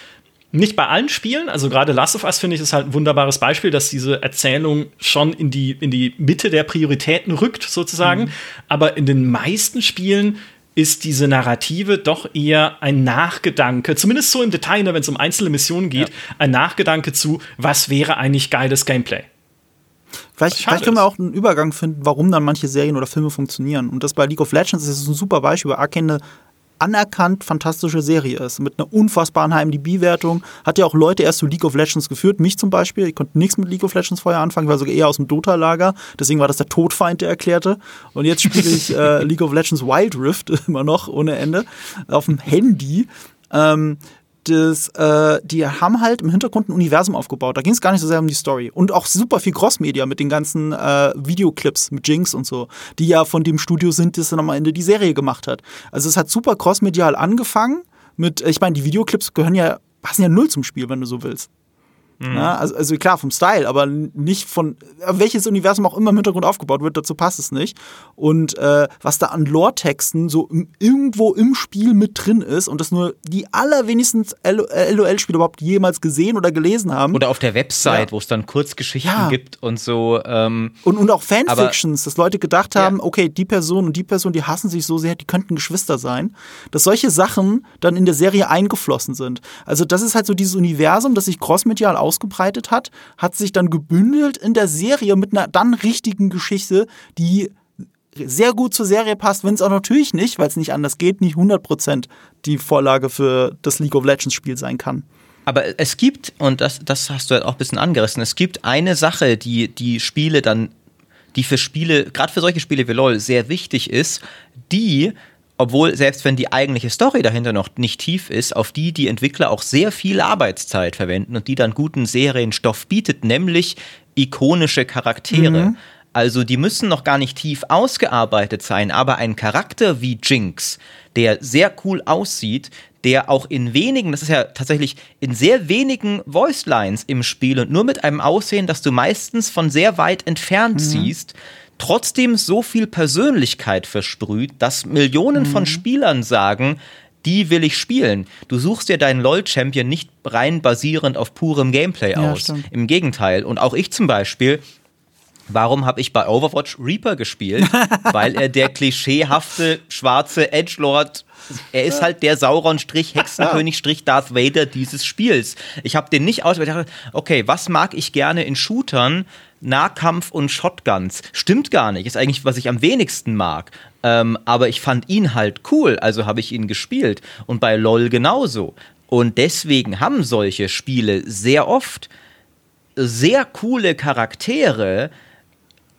nicht bei allen Spielen, also gerade Last of Us finde ich ist halt ein wunderbares Beispiel, dass diese Erzählung schon in die, in die Mitte der Prioritäten rückt, sozusagen. Mhm. Aber in den meisten Spielen ist diese Narrative doch eher ein Nachgedanke, zumindest so im Detail, ne, wenn es um einzelne Missionen geht, ja. ein Nachgedanke zu, was wäre eigentlich geiles Gameplay. Vielleicht, vielleicht, können wir auch einen Übergang finden, warum dann manche Serien oder Filme funktionieren. Und das bei League of Legends ist ein super Beispiel, weil Arcane eine anerkannt fantastische Serie ist. Mit einer unfassbaren HMDB-Wertung. Hat ja auch Leute erst zu League of Legends geführt. Mich zum Beispiel. Ich konnte nichts mit League of Legends vorher anfangen. Ich war sogar eher aus dem Dota-Lager. Deswegen war das der Todfeind, der erklärte. Und jetzt spiele ich äh, League of Legends Wild Rift immer noch ohne Ende. Auf dem Handy. Ähm, das, äh, die haben halt im Hintergrund ein Universum aufgebaut. Da ging es gar nicht so sehr um die Story. Und auch super viel Crossmedia mit den ganzen äh, Videoclips mit Jinx und so, die ja von dem Studio sind, das dann am Ende die Serie gemacht hat. Also es hat super crossmedial angefangen mit, ich meine, die Videoclips gehören ja, passen ja null zum Spiel, wenn du so willst. Mhm. Ja, also, also, klar, vom Style, aber nicht von welches Universum auch immer im Hintergrund aufgebaut wird, dazu passt es nicht. Und äh, was da an Lore-Texten so im, irgendwo im Spiel mit drin ist und das nur die allerwenigsten LOL-Spieler überhaupt jemals gesehen oder gelesen haben. Oder auf der Website, ja. wo es dann Kurzgeschichten ja. gibt und so. Ähm, und, und auch Fanfictions, dass Leute gedacht haben, okay, die Person und die Person, die hassen sich so sehr, die könnten Geschwister sein. Dass solche Sachen dann in der Serie eingeflossen sind. Also das ist halt so dieses Universum, das sich crossmedial ausgebreitet hat, hat sich dann gebündelt in der Serie mit einer dann richtigen Geschichte, die sehr gut zur Serie passt, wenn es auch natürlich nicht, weil es nicht anders geht, nicht 100% die Vorlage für das League of Legends Spiel sein kann. Aber es gibt, und das, das hast du halt auch ein bisschen angerissen, es gibt eine Sache, die die Spiele dann, die für Spiele, gerade für solche Spiele wie LOL, sehr wichtig ist, die obwohl selbst wenn die eigentliche Story dahinter noch nicht tief ist, auf die die Entwickler auch sehr viel Arbeitszeit verwenden und die dann guten Serienstoff bietet, nämlich ikonische Charaktere. Mhm. Also die müssen noch gar nicht tief ausgearbeitet sein, aber ein Charakter wie Jinx, der sehr cool aussieht, der auch in wenigen, das ist ja tatsächlich in sehr wenigen Voice Lines im Spiel und nur mit einem Aussehen, das du meistens von sehr weit entfernt mhm. siehst, trotzdem so viel Persönlichkeit versprüht, dass Millionen mhm. von Spielern sagen, die will ich spielen. Du suchst dir deinen LOL-Champion nicht rein basierend auf purem Gameplay ja, aus. Stimmt. Im Gegenteil. Und auch ich zum Beispiel Warum habe ich bei Overwatch Reaper gespielt? Weil er der klischeehafte schwarze Edgelord er ist halt der Sauron-Strich, Hexenkönig-Strich, Darth Vader dieses Spiels. Ich habe den nicht ausgewählt. Okay, was mag ich gerne in Shootern? Nahkampf und Shotguns. Stimmt gar nicht. Ist eigentlich, was ich am wenigsten mag. Ähm, aber ich fand ihn halt cool, also habe ich ihn gespielt. Und bei LOL genauso. Und deswegen haben solche Spiele sehr oft sehr coole Charaktere,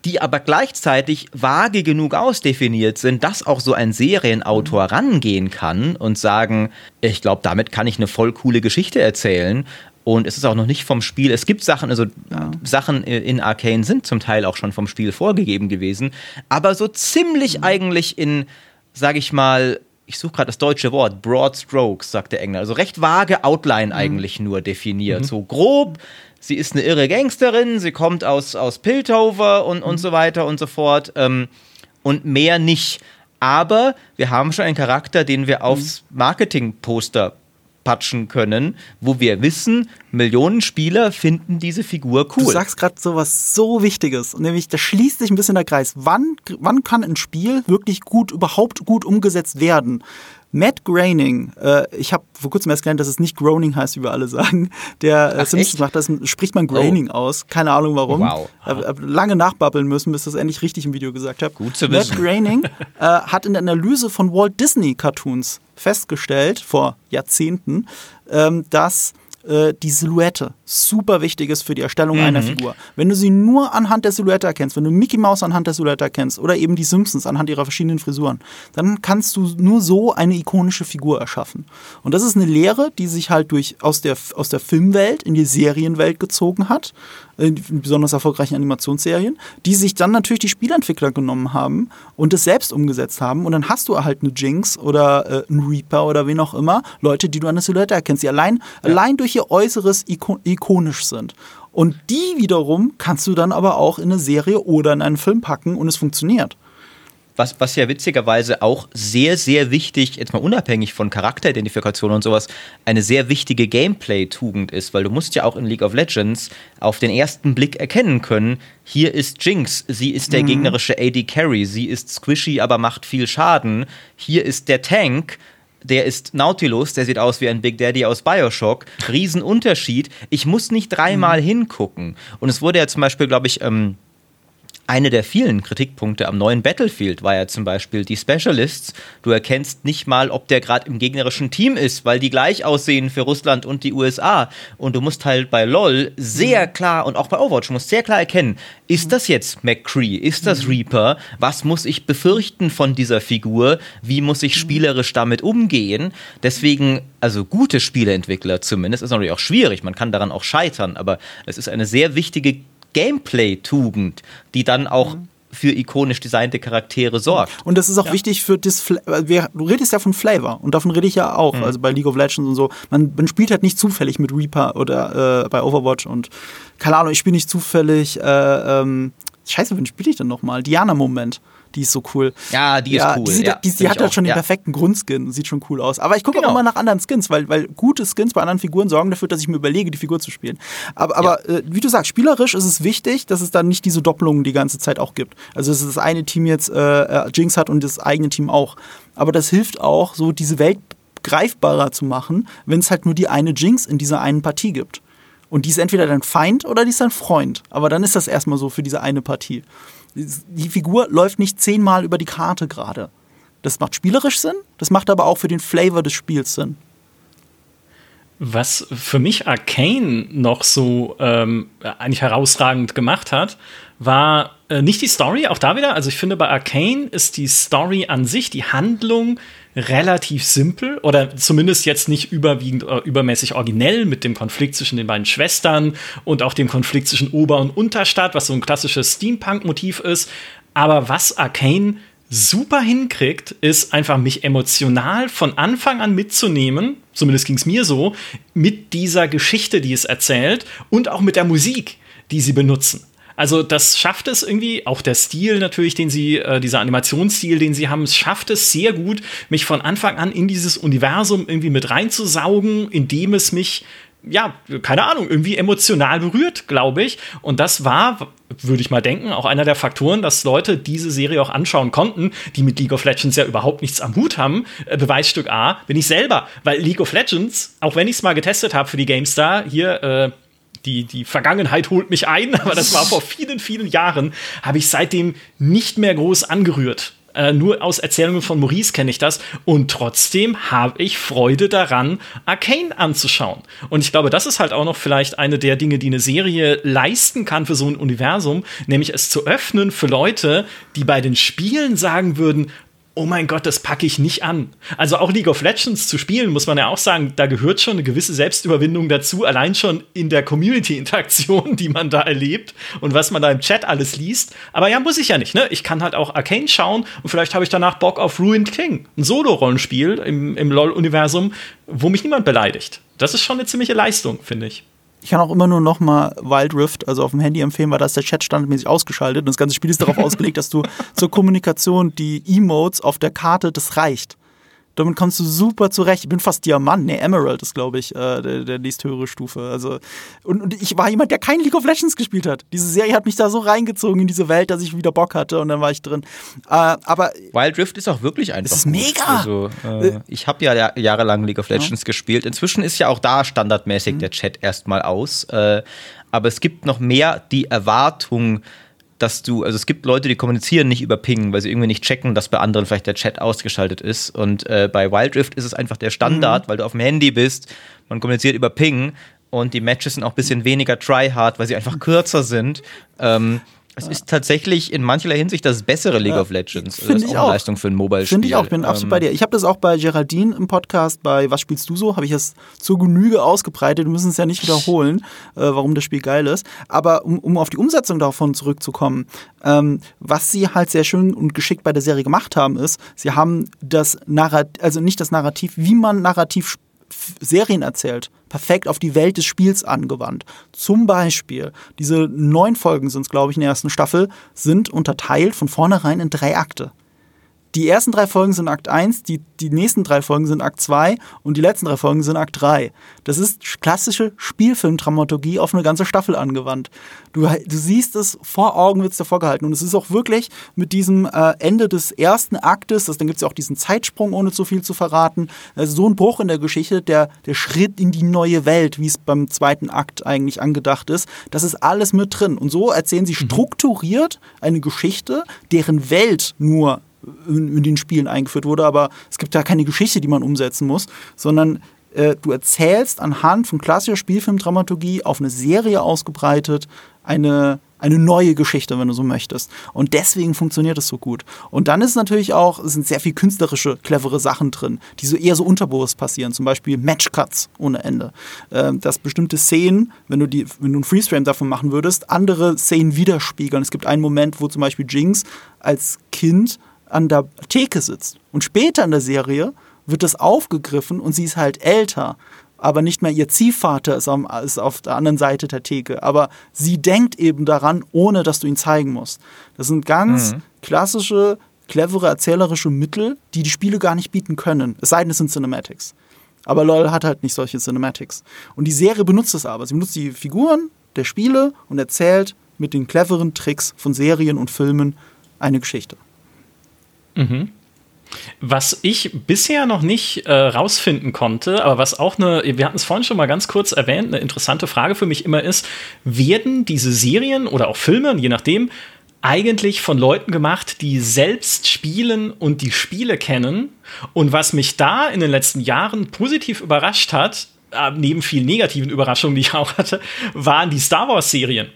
die aber gleichzeitig vage genug ausdefiniert sind, dass auch so ein Serienautor mhm. rangehen kann und sagen, ich glaube, damit kann ich eine voll coole Geschichte erzählen. Und es ist auch noch nicht vom Spiel. Es gibt Sachen, also ja. Sachen in Arcane sind zum Teil auch schon vom Spiel vorgegeben gewesen, aber so ziemlich mhm. eigentlich in, sag ich mal, ich suche gerade das deutsche Wort, Broad Strokes, sagt der Engländer. Also recht vage Outline mhm. eigentlich nur definiert. Mhm. So grob, sie ist eine irre Gangsterin, sie kommt aus, aus Piltover und, mhm. und so weiter und so fort. Ähm, und mehr nicht. Aber wir haben schon einen Charakter, den wir aufs mhm. Marketingposter patschen können, wo wir wissen, Millionen Spieler finden diese Figur cool. Du sagst gerade so was so Wichtiges, nämlich da schließt sich ein bisschen der Kreis. Wann, wann kann ein Spiel wirklich gut, überhaupt gut umgesetzt werden? Matt Groening, äh, ich habe vor kurzem erst gelernt, dass es nicht Groening heißt, wie wir alle sagen. Der äh, Simpsons macht das, spricht man Groening oh. aus. Keine Ahnung warum. Wow. Hab, hab lange nachbabbeln müssen, bis ich das endlich richtig im Video gesagt habe. Gut zu wissen. Matt Groening äh, hat in der Analyse von Walt Disney Cartoons festgestellt, vor Jahrzehnten, ähm, dass äh, die Silhouette super wichtig ist für die Erstellung Mhm. einer Figur. Wenn du sie nur anhand der Silhouette erkennst, wenn du Mickey Mouse anhand der Silhouette erkennst oder eben die Simpsons anhand ihrer verschiedenen Frisuren, dann kannst du nur so eine ikonische Figur erschaffen. Und das ist eine Lehre, die sich halt durch aus der, aus der Filmwelt in die Serienwelt gezogen hat, besonders erfolgreichen Animationsserien, die sich dann natürlich die Spielentwickler genommen haben und es selbst umgesetzt haben. Und dann hast du halt eine Jinx oder äh, einen Reaper oder wen auch immer, Leute, die du an der Silhouette erkennst, die allein, allein durch ihr Äußeres iko ikonisch sind. Und die wiederum kannst du dann aber auch in eine Serie oder in einen Film packen und es funktioniert. Was, was ja witzigerweise auch sehr, sehr wichtig, jetzt mal unabhängig von Charakteridentifikation und sowas, eine sehr wichtige Gameplay-Tugend ist, weil du musst ja auch in League of Legends auf den ersten Blick erkennen können, hier ist Jinx, sie ist der gegnerische AD Carry, sie ist squishy, aber macht viel Schaden, hier ist der Tank, der ist Nautilus, der sieht aus wie ein Big Daddy aus Bioshock. Riesenunterschied. Ich muss nicht dreimal hingucken. Und es wurde ja zum Beispiel, glaube ich, ähm, eine der vielen Kritikpunkte am neuen Battlefield war ja zum Beispiel die Specialists. Du erkennst nicht mal, ob der gerade im gegnerischen Team ist, weil die gleich aussehen für Russland und die USA. Und du musst halt bei LOL sehr klar und auch bei Overwatch, musst sehr klar erkennen, ist das jetzt McCree, ist das Reaper? Was muss ich befürchten von dieser Figur? Wie muss ich spielerisch damit umgehen? Deswegen, also gute Spieleentwickler zumindest, ist natürlich auch schwierig, man kann daran auch scheitern, aber es ist eine sehr wichtige Gameplay-Tugend, die dann auch für ikonisch designte Charaktere sorgt. Und das ist auch wichtig für wir- Du redest ja von Flavor und davon rede ich ja auch. Also bei League of Legends und so. Man, man spielt halt nicht zufällig mit Reaper oder äh, bei Overwatch und keine Ahnung, ich spiele nicht zufällig. Äh, ähm, Scheiße, wen spiele ich denn nochmal? Diana-Moment. Die ist so cool. Ja, die ist cool. Die, sieht, Ja, die, die hat halt auch. schon den Ja. perfekten Grundskin. Sieht schon cool aus. Aber ich gucke Genau. auch immer nach anderen Skins, weil, weil gute Skins bei anderen Figuren sorgen dafür, dass ich mir überlege, die Figur zu spielen. Aber, aber äh, wie du sagst, spielerisch ist es wichtig, dass es dann nicht diese Doppelungen die ganze Zeit auch gibt. Also, dass das eine Team jetzt äh, äh, Jinx hat und das eigene Team auch. Aber das hilft auch, so diese Welt greifbarer zu machen, wenn es halt nur die eine Jinx in dieser einen Partie gibt. Und die ist entweder dein Feind oder die ist dein Freund. Aber dann ist das erstmal so für diese eine Partie. Die Figur läuft nicht zehnmal über die Karte gerade. Das macht spielerisch Sinn, das macht aber auch für den Flavor des Spiels Sinn. Was für mich Arcane noch so ähm, eigentlich herausragend gemacht hat, war äh, nicht die Story, auch da wieder. Also ich finde, bei Arcane ist die Story an sich, die Handlung relativ simpel oder zumindest jetzt nicht überwiegend äh, übermäßig originell mit dem Konflikt zwischen den beiden Schwestern und auch dem Konflikt zwischen Ober- und Unterstadt, was so ein klassisches Steampunk-Motiv ist. Aber was Arcane super hinkriegt, ist einfach mich emotional von Anfang an mitzunehmen, zumindest ging es mir so, mit dieser Geschichte, die es erzählt und auch mit der Musik, die sie benutzen. Also das schafft es irgendwie, auch der Stil natürlich, den sie, äh, dieser Animationsstil, den sie haben, es schafft es sehr gut, mich von Anfang an in dieses Universum irgendwie mit reinzusaugen, indem es mich ja, keine Ahnung, irgendwie emotional berührt, glaube ich. Und das war, würde ich mal denken, auch einer der Faktoren, dass Leute diese Serie auch anschauen konnten, die mit League of Legends ja überhaupt nichts am Hut haben. Äh, Beweisstück A bin ich selber, weil League of Legends, auch wenn ich es mal getestet habe für die GameStar, hier, äh, die, die Vergangenheit holt mich ein, aber das war vor vielen, vielen Jahren, habe ich seitdem nicht mehr groß angerührt. Äh, nur aus Erzählungen von Maurice kenne ich das. Und trotzdem habe ich Freude daran, Arcane anzuschauen. Und ich glaube, das ist halt auch noch vielleicht eine der Dinge, die eine Serie leisten kann für so ein Universum, nämlich es zu öffnen für Leute, die bei den Spielen sagen würden, oh mein Gott, das packe ich nicht an. Also auch League of Legends zu spielen, muss man ja auch sagen, da gehört schon eine gewisse Selbstüberwindung dazu, allein schon in der Community-Interaktion, die man da erlebt und was man da im Chat alles liest. Aber ja, muss ich ja nicht, ne? Ich kann halt auch Arcane schauen und vielleicht habe ich danach Bock auf Ruined King, ein Solo-Rollenspiel im, im LoL-Universum, wo mich niemand beleidigt. Das ist schon eine ziemliche Leistung, finde ich. Ich kann auch immer nur noch mal Wild Rift, also auf dem Handy empfehlen, weil da ist der Chat standardmäßig ausgeschaltet. Und das ganze Spiel ist darauf ausgelegt, dass du zur Kommunikation die Emotes auf der Karte, das reicht. Damit kommst du super zurecht. Ich bin fast Diamant, nee, Emerald ist, glaube ich, äh, der, der nächsthöhere Stufe. Also, und, und ich war jemand, der kein League of Legends gespielt hat. Diese Serie hat mich da so reingezogen in diese Welt, dass ich wieder Bock hatte und dann war ich drin. Äh, aber Wild Rift ist auch wirklich einfach. ist gut. mega. Also, äh, ich habe ja jahr- jahrelang League of Legends gespielt. Inzwischen ist ja auch da standardmäßig der Chat erstmal aus. Äh, aber es gibt noch mehr die Erwartung, dass du, also es gibt Leute, die kommunizieren nicht über Ping, weil sie irgendwie nicht checken, dass bei anderen vielleicht der Chat ausgeschaltet ist. Und äh, bei Wild Rift ist es einfach der Standard, weil du auf dem Handy bist, man kommuniziert über Ping und die Matches sind auch ein bisschen weniger tryhard, weil sie einfach kürzer sind. Ähm, es ist tatsächlich in mancherlei Hinsicht das bessere League Ja, of Legends. das ist auch eine auch. Leistung für ein Mobile-Spiel. Finde ich auch, bin absolut Ähm, bei dir. Ich habe das auch bei Geraldine im Podcast, bei Was spielst du so? Habe ich es zur Genüge ausgebreitet. Wir müssen es ja nicht wiederholen, äh, warum das Spiel geil ist. Aber um, um auf die Umsetzung davon zurückzukommen, ähm, was sie halt sehr schön und geschickt bei der Serie gemacht haben, ist, sie haben das Narrativ, also nicht das Narrativ, wie man Narrativ Serien erzählt, perfekt auf die Welt des Spiels angewandt. Zum Beispiel, diese neun Folgen sind es, glaube ich, in der ersten Staffel, sind unterteilt von vornherein in drei Akte. Die ersten drei Folgen sind Akt 1, die, die nächsten drei Folgen sind Akt 2 und die letzten drei Folgen sind Akt 3. Das ist klassische Spielfilmdramaturgie auf eine ganze Staffel angewandt. Du, du siehst es vor Augen, wird es dir vorgehalten. Und es ist auch wirklich mit diesem äh, Ende des ersten Aktes, das, dann gibt es ja auch diesen Zeitsprung, ohne zu viel zu verraten. Also so ein Bruch in der Geschichte, der, der Schritt in die neue Welt, wie es beim zweiten Akt eigentlich angedacht ist. Das ist alles mit drin. Und so erzählen sie strukturiert eine Geschichte, deren Welt nur in, in den Spielen eingeführt wurde, aber es gibt da keine Geschichte, die man umsetzen muss, sondern äh, du erzählst anhand von klassischer Spielfilmdramaturgie auf eine Serie ausgebreitet eine, eine neue Geschichte, wenn du so möchtest. Und deswegen funktioniert es so gut. Und dann ist natürlich auch, es sind sehr viel künstlerische, clevere Sachen drin, die so eher so unterbewusst passieren. Zum Beispiel Matchcuts ohne Ende. Ähm, dass bestimmte Szenen, wenn du, die, wenn du einen Freeze-Frame davon machen würdest, andere Szenen widerspiegeln. Es gibt einen Moment, wo zum Beispiel Jinx als Kind an der Theke sitzt. Und später in der Serie wird das aufgegriffen und sie ist halt älter. Aber nicht mehr ihr Ziehvater ist, am, ist auf der anderen Seite der Theke. Aber sie denkt eben daran, ohne dass du ihn zeigen musst. Das sind ganz klassische, clevere, erzählerische Mittel, die die Spiele gar nicht bieten können. Es sei denn, es sind Cinematics. Aber LOL hat halt nicht solche Cinematics. Und die Serie benutzt es aber. Sie benutzt die Figuren der Spiele und erzählt mit den cleveren Tricks von Serien und Filmen eine Geschichte. Was ich bisher noch nicht äh, rausfinden konnte, aber was auch eine, wir hatten es vorhin schon mal ganz kurz erwähnt, eine interessante Frage für mich immer ist, werden diese Serien oder auch Filme, je nachdem, eigentlich von Leuten gemacht, die selbst spielen und die Spiele kennen? Und was mich da in den letzten Jahren positiv überrascht hat, äh, neben vielen negativen Überraschungen, die ich auch hatte, waren die Star Wars-Serien.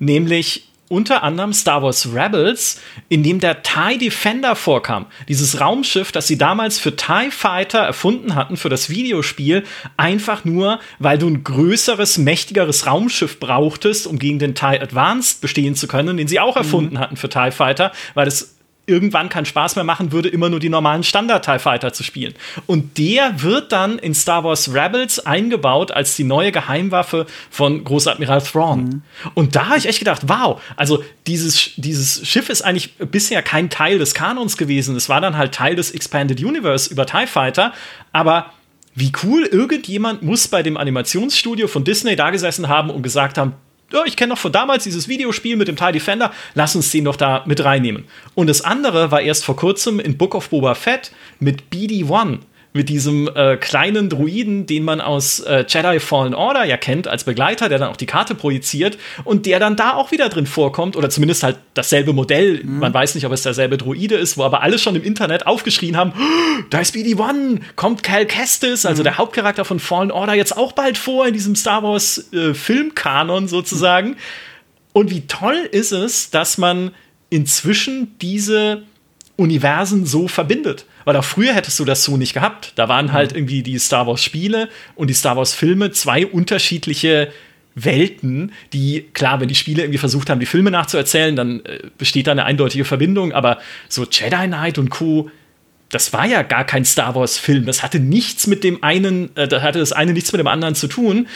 Nämlich unter anderem Star Wars Rebels, in dem der TIE Defender vorkam. Dieses Raumschiff, das sie damals für TIE Fighter erfunden hatten, für das Videospiel, einfach nur, weil du ein größeres, mächtigeres Raumschiff brauchtest, um gegen den TIE Advanced bestehen zu können, den sie auch erfunden hatten für TIE Fighter, weil es irgendwann keinen Spaß mehr machen würde, immer nur die normalen Standard-TIE Fighter zu spielen. Und der wird dann in Star Wars Rebels eingebaut als die neue Geheimwaffe von Großadmiral Thrawn. Und da habe ich echt gedacht, wow, also dieses, dieses Schiff ist eigentlich bisher kein Teil des Kanons gewesen. Es war dann halt Teil des Expanded Universe über TIE Fighter, aber wie cool, irgendjemand muss bei dem Animationsstudio von Disney da gesessen haben und gesagt haben, ja, ich kenne noch von damals dieses Videospiel mit dem TIE Defender, lass uns den doch da mit reinnehmen. Und das andere war erst vor kurzem in Book of Boba Fett mit BD-1, mit diesem äh, kleinen Druiden, den man aus äh, Jedi Fallen Order ja kennt, als Begleiter, der dann auch die Karte projiziert und der dann da auch wieder drin vorkommt, oder zumindest halt dasselbe Modell. Man weiß nicht, ob es derselbe Druide ist, wo aber alle schon im Internet aufgeschrien haben: "Oh, Da ist BD-1, kommt Cal Kestis, also der Hauptcharakter von Fallen Order, jetzt auch bald vor in diesem Star Wars äh, Filmkanon sozusagen. Und wie toll ist es, dass man inzwischen diese Universen so verbindet. Weil auch früher hättest du das so nicht gehabt. Da waren halt irgendwie die Star Wars Spiele und die Star Wars Filme zwei unterschiedliche Welten, die, klar, wenn die Spiele irgendwie versucht haben, die Filme nachzuerzählen, dann äh, besteht da eine eindeutige Verbindung, aber so Jedi Knight und Co., das war ja gar kein Star Wars-Film. Das hatte nichts mit dem einen, äh, da hatte das eine nichts mit dem anderen zu tun.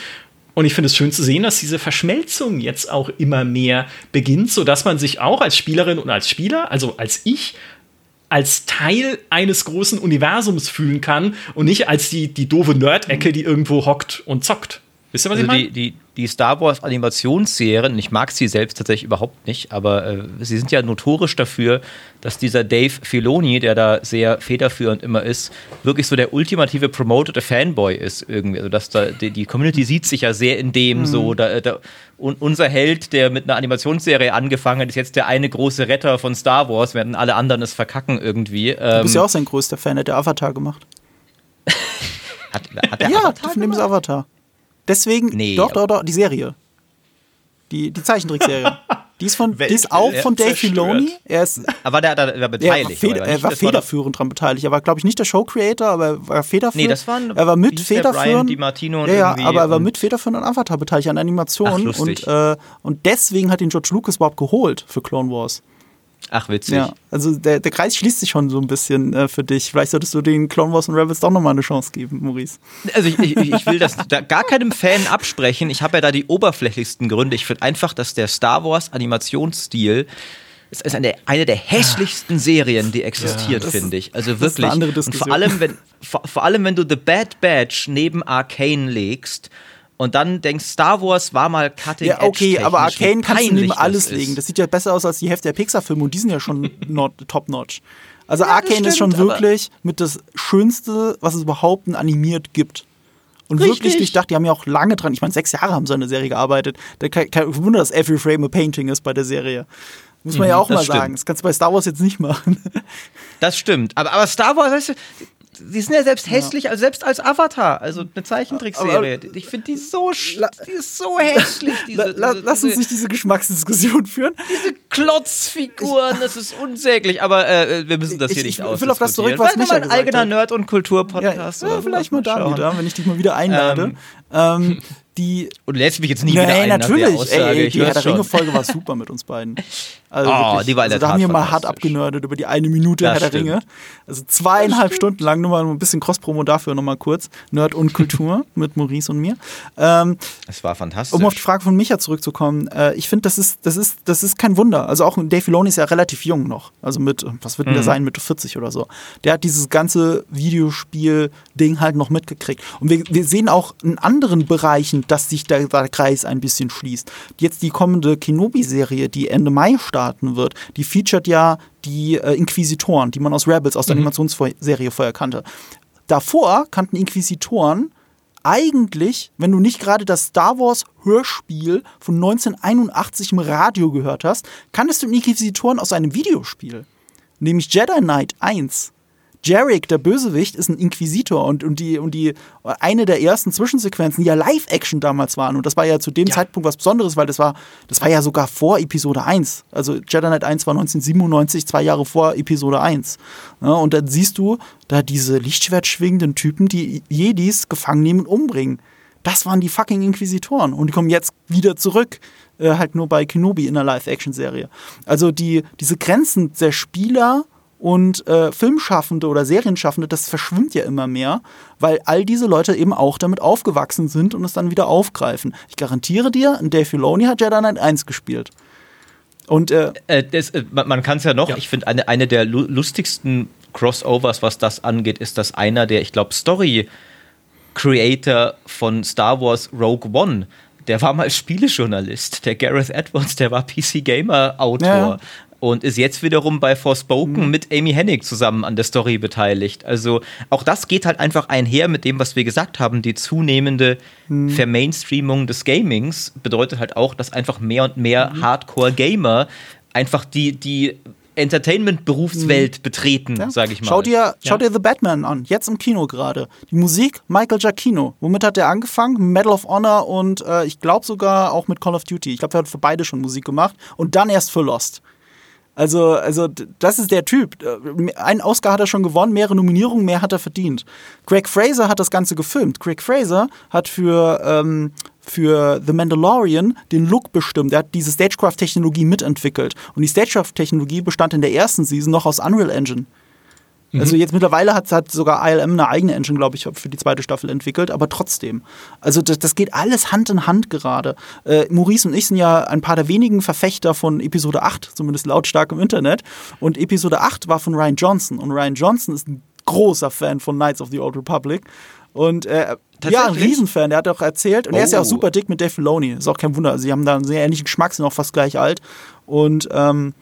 Und ich finde es schön zu sehen, dass diese Verschmelzung jetzt auch immer mehr beginnt, sodass man sich auch als Spielerin und als Spieler, also als ich, als Teil eines großen Universums fühlen kann und nicht als die, die doofe Nerd-Ecke, die irgendwo hockt und zockt. Wisst ihr, was Also ich die, meine? die, die Star Wars Animationsserien, ich mag sie selbst tatsächlich überhaupt nicht, aber äh, sie sind ja notorisch dafür, dass dieser Dave Filoni, der da sehr federführend immer ist, wirklich so der ultimative promotete Fanboy ist irgendwie. Also dass da die, die Community sieht sich ja sehr in dem so. Da, da, und unser Held, der mit einer Animationsserie angefangen hat, ist jetzt der eine große Retter von Star Wars, während alle anderen es verkacken irgendwie. Du Ähm, bist ja auch sein größter Fan, der hat der Avatar gemacht. hat, hat der ja, Avatar von dem ist gemacht? Avatar. Deswegen, Nee, doch, doch, doch, die Serie. Die, die Zeichentrickserie. Die ist, von, die Welt ist auch wird von Dave. Filoni. Er ist Aber der, der, der war er war, beteiligt. feder, er war federführend dran beteiligt. Er war, glaube ich, nicht der Show-Creator, aber er war federführend. Nee, das waren- er war mit federführend. Ja, ja, aber er war mit federführend an Avatar beteiligt, an Ach, Animationen. lustig. und, äh, und deswegen hat ihn George Lucas überhaupt geholt für Clone Wars. Ach, witzig. Ja, also der, der Kreis schließt sich schon so ein bisschen äh, für dich. Vielleicht solltest du den Clone Wars und Rebels doch nochmal eine Chance geben, Maurice. Also ich, ich, ich will das da gar keinem Fan absprechen. Ich habe ja da die oberflächlichsten Gründe. Ich finde einfach, dass der Star Wars Animationsstil es ist eine, eine der hässlichsten Serien, die existiert, das finde ich. Also das ist wirklich. eine andere Und Diskussion. vor allem, wenn, vor, vor allem, wenn du The Bad Batch neben Arcane legst und dann denkst, Star Wars war mal cutting Ja, okay, aber Arcane kannst du neben alles legen. Das sieht ja besser aus als die Hälfte der Pixar-Filme und die sind ja schon not, top-notch. Also Ja, Arcane ist schon stimmt, wirklich mit das Schönste, was es überhaupt animiert gibt. Und Richtig. wirklich durchdacht, die haben ja auch lange dran, ich meine, sechs Jahre haben sie an der Serie gearbeitet. Da kein, kein Wunder, dass every frame a painting ist bei der Serie. Muss man ja auch Mhm, mal stimmt. sagen. Das kannst du bei Star Wars jetzt nicht machen. Das stimmt. Aber, aber Star Wars, weißt du, die sind ja selbst hässlich, also selbst als Avatar, also eine Zeichentrickserie. Ich finde die so, sch- die ist so hässlich. Diese, La, la, diese, lass uns nicht diese Geschmacksdiskussion führen. diese Klotzfiguren, das ist unsäglich. Aber äh, wir müssen das hier Ich- nicht ich will auf das zurück, was Vielleicht Micha mal ein gesagt eigener hat. Nerd- und Kulturpodcast. Ja, ja, so. vielleicht mal da wieder, wenn ich dich mal wieder einlade. Ähm, die Und lässt mich jetzt nie wieder Nein, ein nach der natürlich. Aussage. Ey, ey, die Herr der. Ringe-Folge war super mit uns beiden. Also Oh, wirklich. die war in also da haben wir mal hart abgenördet über die eine Minute Das Herr der stimmt. Ringe. Also zweieinhalb Stunden lang, nur mal ein bisschen Cross-Promo dafür nochmal kurz. Nerd und Kultur mit Maurice und mir. Ähm, Es war fantastisch. um auf die Frage von Micha zurückzukommen, äh, ich finde, das ist, das, ist, das ist kein Wunder. Also auch Dave Filoni ist ja relativ jung noch. Also mit, was wird denn der sein, Mitte 40 oder so. Der hat dieses ganze Videospiel-Ding halt noch mitgekriegt. Und wir, wir sehen auch in anderen Bereichen, dass sich der, Kreis ein bisschen schließt. Jetzt die kommende Kenobi-Serie, die Ende Mai starten wird, die featuret ja die äh, Inquisitoren, die man aus Rebels, aus der Animationsserie vorher kannte. Davor kannten Inquisitoren eigentlich, wenn du nicht gerade das Star Wars Hörspiel von 1981 im Radio gehört hast, kanntest du Inquisitoren aus einem Videospiel, nämlich Jedi Knight 1. Jarek, der Bösewicht, ist ein Inquisitor und, und, die, und die eine der ersten Zwischensequenzen, die ja Live-Action damals waren. Und das war ja zu dem Zeitpunkt was Besonderes, weil das war, das war ja sogar vor Episode 1. Also Jedi Knight 1 war 1997, zwei Jahre vor Episode 1. Ja, und dann siehst du da diese Lichtschwert schwingenden Typen, die Jedis gefangen nehmen und umbringen. Das waren die fucking Inquisitoren. Und die kommen jetzt wieder zurück. Äh, halt nur bei Kenobi in der Live-Action-Serie. Also die, diese Grenzen der Spieler und äh, Filmschaffende oder Serienschaffende, das verschwimmt ja immer mehr, weil all diese Leute eben auch damit aufgewachsen sind und es dann wieder aufgreifen. Ich garantiere dir, Dave Filoni hat Jedi Knight 1 gespielt. Und äh, Äh, das, äh, man kann es ja noch, Ja. ich finde, eine, eine der lu lustigsten Crossovers, was das angeht, ist, dass einer der, ich glaube, Story-Creator von Star Wars Rogue One, der war mal Spielejournalist. Der Gareth Edwards, der war PC-Gamer-Autor. Ja, ja. Und ist jetzt wiederum bei Forspoken mit Amy Hennig zusammen an der Story beteiligt. Also auch das geht halt einfach einher mit dem, was wir gesagt haben. Die zunehmende Vermainstreamung des Gamings bedeutet halt auch, dass einfach mehr und mehr Hardcore-Gamer einfach die, die Entertainment-Berufswelt betreten, Ja. sage ich mal. Schau dir, schau Ja. dir The Batman an, jetzt im Kino gerade. Die Musik Michael Giacchino. Womit hat er angefangen? Medal of Honor und äh, ich glaube sogar auch mit Call of Duty. Ich glaube, er hat für beide schon Musik gemacht und dann erst für Lost. Also, also das ist der Typ. Äh, Einen Oscar hat er schon gewonnen, mehrere Nominierungen, mehr hat er verdient. Craig Fraser hat das Ganze gefilmt. Craig Fraser hat für, ähm, für The Mandalorian den Look bestimmt. Er hat diese Stagecraft-Technologie mitentwickelt. Und die Stagecraft-Technologie bestand in der ersten Season noch aus Unreal Engine. Also jetzt mittlerweile hat, hat sogar ILM eine eigene Engine, glaube ich, für die zweite Staffel entwickelt, aber trotzdem. Also das, das geht alles Hand in Hand gerade. Äh, Maurice und ich sind ja ein paar der wenigen Verfechter von Episode 8, zumindest lautstark im Internet. Und Episode 8 war von Ryan Johnson. Und Ryan Johnson ist ein großer Fan von Knights of the Old Republic. Und äh, ja, ein? Riesenfan, der hat auch erzählt. Und er ist ja auch Oh. super dick mit Dave Filoni. Ist auch kein Wunder. Also, sie haben da einen sehr ähnlichen Geschmack, sind auch fast gleich alt. Und ähm,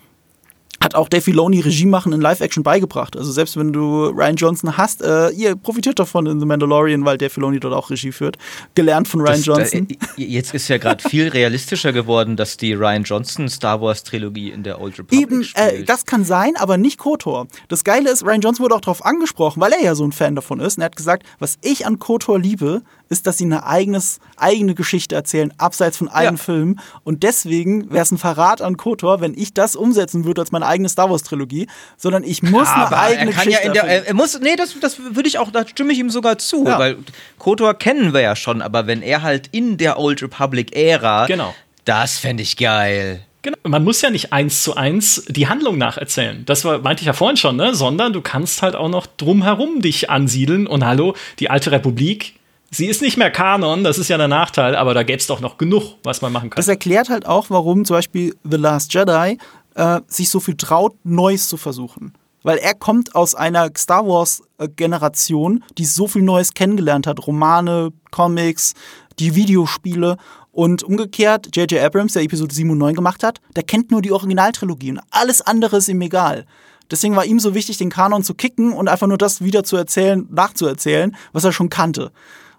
hat auch Dave Filoni Regie machen in Live-Action beigebracht. Also selbst wenn du Ryan Johnson hast, äh, ihr profitiert davon in The Mandalorian, weil Dave Filoni dort auch Regie führt. Gelernt von Ryan Das- Johnson. Da, jetzt ist ja gerade viel realistischer geworden, dass die Ryan Johnson Star Wars Trilogie in der Old Republic Eben, äh, das kann sein, aber nicht KOTOR. Das Geile ist, Ryan Johnson wurde auch darauf angesprochen, weil er ja so ein Fan davon ist. Und er hat gesagt, was ich an KOTOR liebe, ist, dass sie eine eigenes, eigene Geschichte erzählen, abseits von allen Ja. Filmen. Und deswegen wäre es ein Verrat an Kotor, wenn ich das umsetzen würde als meine eigene Star Wars-Trilogie, sondern ich muss eine Aber eigene er kann Geschichte ja in der, er, er muss, nee, das, das würde ich auch, da stimme ich ihm sogar zu, Ja. weil Kotor kennen wir ja schon, aber wenn er halt in der Old Republic-Ära, Genau. das fände ich geil. Genau. Man muss ja nicht eins zu eins die Handlung nacherzählen. Das war, meinte ich ja vorhin schon, ne? Sondern du kannst halt auch noch drumherum dich ansiedeln. Und hallo, die alte Republik, sie ist nicht mehr Kanon, das ist ja der Nachteil, aber da gäbe es doch noch genug, was man machen kann. Das erklärt halt auch, warum zum Beispiel The Last Jedi äh, sich so viel traut, Neues zu versuchen. Weil er kommt aus einer Star Wars-Generation, die so viel Neues kennengelernt hat. Romane, Comics, die Videospiele. Und umgekehrt, J.J. Abrams, der Episode 7 und 9 gemacht hat, der kennt nur die Originaltrilogie und alles andere ist ihm egal. Deswegen war ihm so wichtig, den Kanon zu kicken und einfach nur das wieder zu erzählen, nachzuerzählen, was er schon kannte.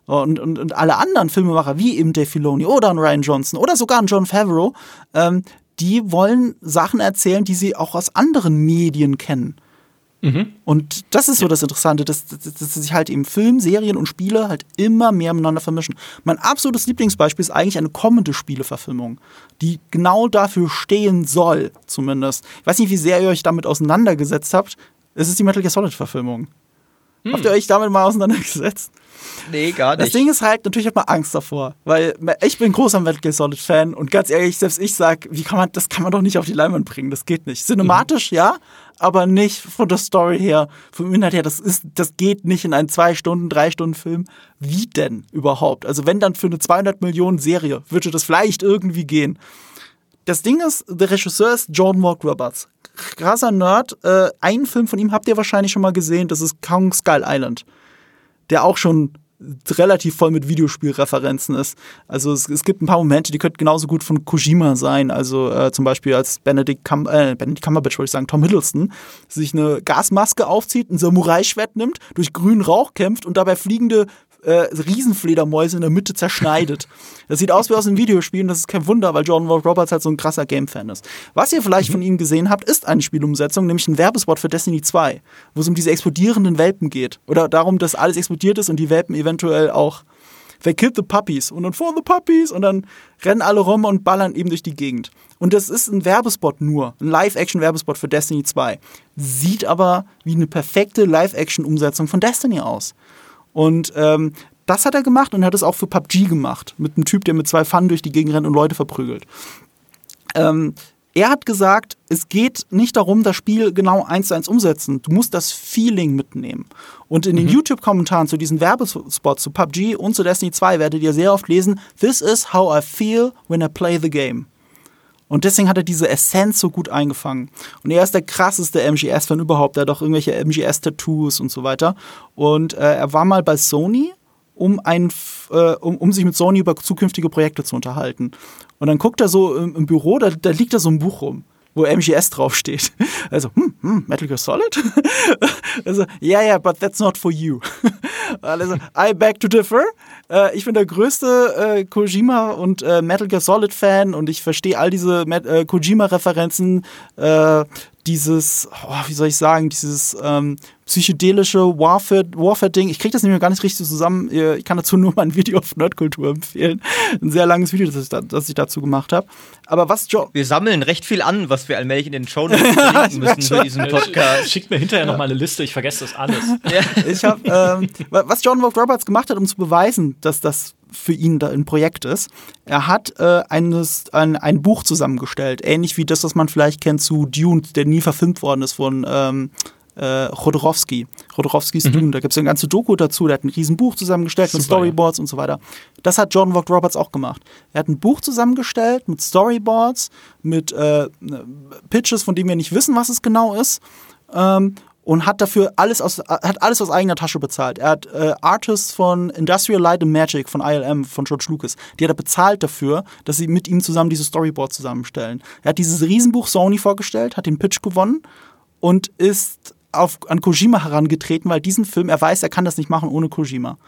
Und, und, und alle anderen Filmemacher, wie eben Dave Filoni oder ein Ryan Johnson oder sogar ein John Favreau, ähm, die wollen Sachen erzählen, die sie auch aus anderen Medien kennen. Und das ist so das Interessante, dass, dass, dass sich halt eben Film, Serien und Spiele halt immer mehr miteinander vermischen. Mein absolutes Lieblingsbeispiel ist eigentlich eine kommende Spieleverfilmung, die genau dafür stehen soll, zumindest. Ich weiß nicht, wie sehr ihr euch damit auseinandergesetzt habt. Es ist die Metal Gear Solid-Verfilmung. Habt ihr euch damit mal auseinandergesetzt? Nee, gar Das nicht. Ding ist halt, natürlich hat man Angst davor, weil ich bin großer Metal Gear Solid Fan und ganz ehrlich, selbst ich sag, wie kann man, das kann man doch nicht auf die Leinwand bringen, das geht nicht. Cinematisch, ja, aber nicht von der Story her, vom Inhalt her, das ist, das geht nicht in einen zwei Stunden, drei Stunden Film. Wie denn überhaupt? Also wenn dann für eine 200 Millionen Serie, würde das vielleicht irgendwie gehen. Das Ding ist, der Regisseur ist John Mark Roberts. Krasser Nerd. Äh, einen Film von ihm habt ihr wahrscheinlich schon mal gesehen, das ist Kong Skull Island. Der auch schon relativ voll mit Videospielreferenzen ist. Also es, es gibt ein paar Momente, die könnten genauso gut von Kojima sein. Also äh, zum Beispiel als Benedict, Cum äh, Benedict Cumberbatch, wollte ich sagen, Tom Hiddleston, sich eine Gasmaske aufzieht, ein Samurai-Schwert nimmt, durch grünen Rauch kämpft und dabei fliegende äh, Riesenfledermäuse in der Mitte zerschneidet. Das sieht aus wie aus einem Videospiel und das ist kein Wunder, weil Jordan Roberts halt so ein krasser Game-Fan ist. Was ihr vielleicht von ihm gesehen habt, ist eine Spielumsetzung, nämlich ein Werbespot für Destiny 2, wo es um diese explodierenden Welpen geht. Oder darum, dass alles explodiert ist und die Welpen eventuell auch They killed the puppies und dann for the puppies und dann rennen alle rum und ballern eben durch die Gegend. Und das ist ein Werbespot nur, ein Live-Action-Werbespot für Destiny 2. Sieht aber wie eine perfekte Live-Action-Umsetzung von Destiny aus. Und ähm, das hat er gemacht und hat es auch für PUBG gemacht. Mit einem Typ, der mit zwei Pfannen durch die Gegend rennt und Leute verprügelt. Ähm, er hat gesagt, es geht nicht darum, das Spiel genau eins zu eins umsetzen. Du musst das Feeling mitnehmen. Und in den YouTube-Kommentaren zu diesen Werbespots zu PUBG und zu Destiny 2 werdet ihr sehr oft lesen, This is how I feel when I play the game. Und deswegen hat er diese Essenz so gut eingefangen. Und er ist der krasseste MGS-Fan überhaupt. Er hat auch irgendwelche MGS-Tattoos und so weiter. Und äh, er war mal bei Sony, um, ein, äh, um, um sich mit Sony über zukünftige Projekte zu unterhalten. Und dann guckt er so im, im Büro, da, da liegt da so ein Buch rum, wo MGS draufsteht. Also, hm, hm, Metal Gear Solid? also, yeah, yeah, but that's not for you. Also, I beg to differ. Äh, ich bin der größte äh, Kojima und äh, Metal Gear Solid Fan und ich verstehe all diese Met- äh, Kojima-Referenzen, äh, dieses, oh, wie soll ich sagen, dieses ähm, psychedelische Warfare- Warfare-Ding. ich kriege das nämlich gar nicht richtig zusammen. Ich kann dazu nur mal ein Video auf Nerdkultur empfehlen. Ein sehr langes Video, das ich, da, das ich dazu gemacht habe. Aber was jo Wir sammeln recht viel an, was wir allmählich in den Show Notes verlinken müssen für diesen Podcast. Schickt mir hinterher noch mal eine Liste, ich vergesse das alles. Ich habe, ähm, was John Vogt Roberts gemacht hat, um zu beweisen, dass das für ihn da ein Projekt ist, er hat äh, eines, ein, ein Buch zusammengestellt, ähnlich wie das, was man vielleicht kennt zu Dune, der nie verfilmt worden ist von ähm, äh, Chodorowski. Chodorowskis Dune, da gibt es eine ganze Doku dazu, der hat ein riesen Buch zusammengestellt mit Super, ja. Storyboards und so weiter. Das hat John Vogt Roberts auch gemacht. Er hat ein Buch zusammengestellt mit Storyboards, mit äh, Pitches, von denen wir nicht wissen, was es genau ist. Ähm, und hat dafür alles aus, hat alles aus eigener Tasche bezahlt. Er hat äh, Artists von Industrial Light and Magic von ILM, von George Lucas, die hat er bezahlt dafür, dass sie mit ihm zusammen diese Storyboards zusammenstellen. Er hat dieses Riesenbuch Sony vorgestellt, hat den Pitch gewonnen und ist auf, an Kojima herangetreten, weil diesen Film, er weiß, er kann das nicht machen ohne Kojima.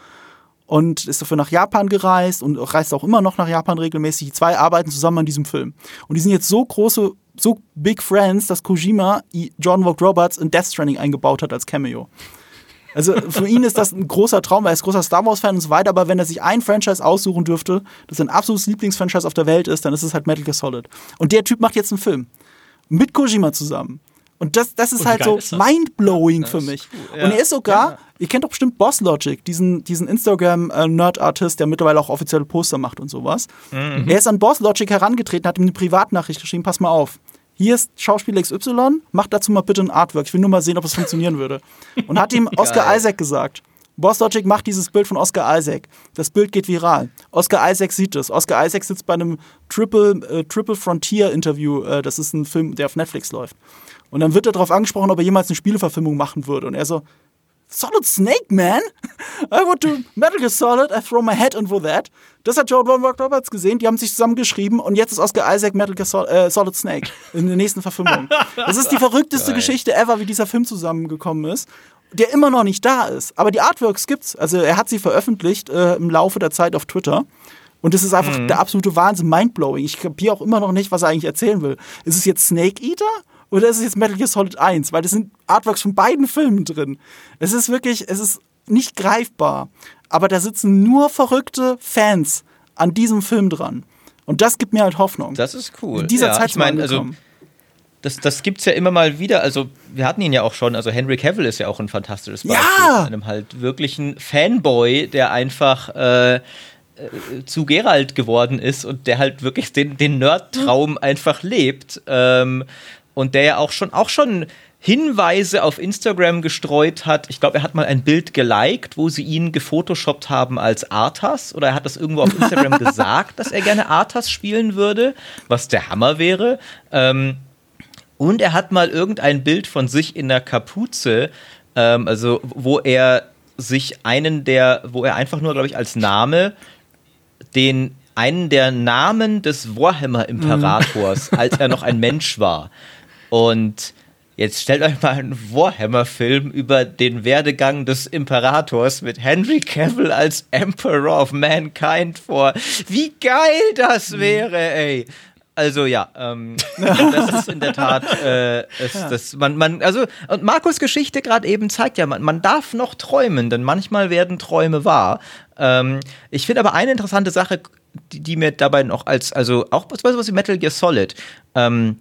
Und ist dafür nach Japan gereist und reist auch immer noch nach Japan regelmäßig. Die zwei arbeiten zusammen an diesem Film. Und die sind jetzt so große, so big friends, dass Kojima John Vogt Roberts in Death Stranding eingebaut hat als Cameo. Also für ihn ist das ein großer Traum, er ist großer Star Wars-Fan und so weiter, aber wenn er sich ein Franchise aussuchen dürfte, das sein absolutes Lieblingsfranchise auf der Welt ist, dann ist es halt Metal Gear Solid. Und der Typ macht jetzt einen Film. Mit Kojima zusammen. Und das, das ist wie halt so ist das? mindblowing für mich. cool, ja. Und er ist sogar, ihr kennt doch bestimmt Boss Logic, diesen, diesen Instagram-Nerd-Artist, der mittlerweile auch offizielle Poster macht und sowas. Mhm. Er ist an Boss Logic herangetreten, hat ihm eine Privatnachricht geschrieben, pass mal auf. Hier ist Schauspieler XY, mach dazu mal bitte ein Artwork. Ich will nur mal sehen, ob es funktionieren würde. Und hat ihm Oscar. Isaac gesagt. Boss Logic macht dieses Bild von Oscar Isaac. Das Bild geht viral. Oscar Isaac sieht es. Oscar Isaac sitzt bei einem Triple, äh, Triple Frontier Interview. Äh, das ist ein Film, der auf Netflix läuft. Und dann wird er darauf angesprochen, ob er jemals eine Spieleverfilmung machen würde. Und er so, Solid Snake, man? I want to Metal Gear Solid, I throw my head in for that. Das hat Joe Von Roberts gesehen, die haben sich zusammengeschrieben und jetzt ist Oscar Isaac Metal Gear Sol äh, Solid Snake in der nächsten Verfilmung. Das ist die verrückteste Geschichte ever, wie dieser Film zusammengekommen ist, der immer noch nicht da ist. Aber die Artworks gibt's. Also er hat sie veröffentlicht äh, im Laufe der Zeit auf Twitter. Und das ist einfach der absolute Wahnsinn, mindblowing. Ich kapiere auch immer noch nicht, was er eigentlich erzählen will. Ist es jetzt Snake Eater oder ist es jetzt Metal Gear Solid 1? Weil das sind Artworks von beiden Filmen drin. Es ist wirklich, es ist nicht greifbar. Aber da sitzen nur verrückte Fans an diesem Film dran. Und das gibt mir halt Hoffnung. Das ist cool. In dieser ja, Zeit ich meine, also das, das gibt's ja immer mal wieder. Also, wir hatten ihn ja auch schon. Also, Henry Cavill ist ja auch ein fantastisches Beispiel. Ja! Einem halt wirklichen Fanboy, der einfach äh, äh, zu Geralt geworden ist und der halt wirklich den, den Nerd-Traum einfach lebt. Ähm, und der ja auch schon, auch schon Hinweise auf Instagram gestreut hat. Ich glaube, er hat mal ein Bild geliked, wo sie ihn gefotoshoppt haben als Arthas. Oder er hat das irgendwo auf Instagram gesagt, dass er gerne Arthas spielen würde, was der Hammer wäre. Ähm, und er hat mal irgendein Bild von sich in der Kapuze, ähm, also wo er sich einen der, wo er einfach nur, glaube ich, als Name den einen der Namen des Warhammer-Imperators, als er noch ein Mensch war. Und jetzt stellt euch mal einen Warhammer-Film über den Werdegang des Imperators mit Henry Cavill als Emperor of Mankind vor. Wie geil das wäre, ey! Also ja, ähm, das ist in der Tat, äh, es, das, man, man, also und Markus Geschichte gerade eben zeigt ja, man, man darf noch träumen, denn manchmal werden Träume wahr. Ähm, ich finde aber eine interessante Sache, die, die mir dabei noch als, also auch was wie Metal Gear Solid, ähm,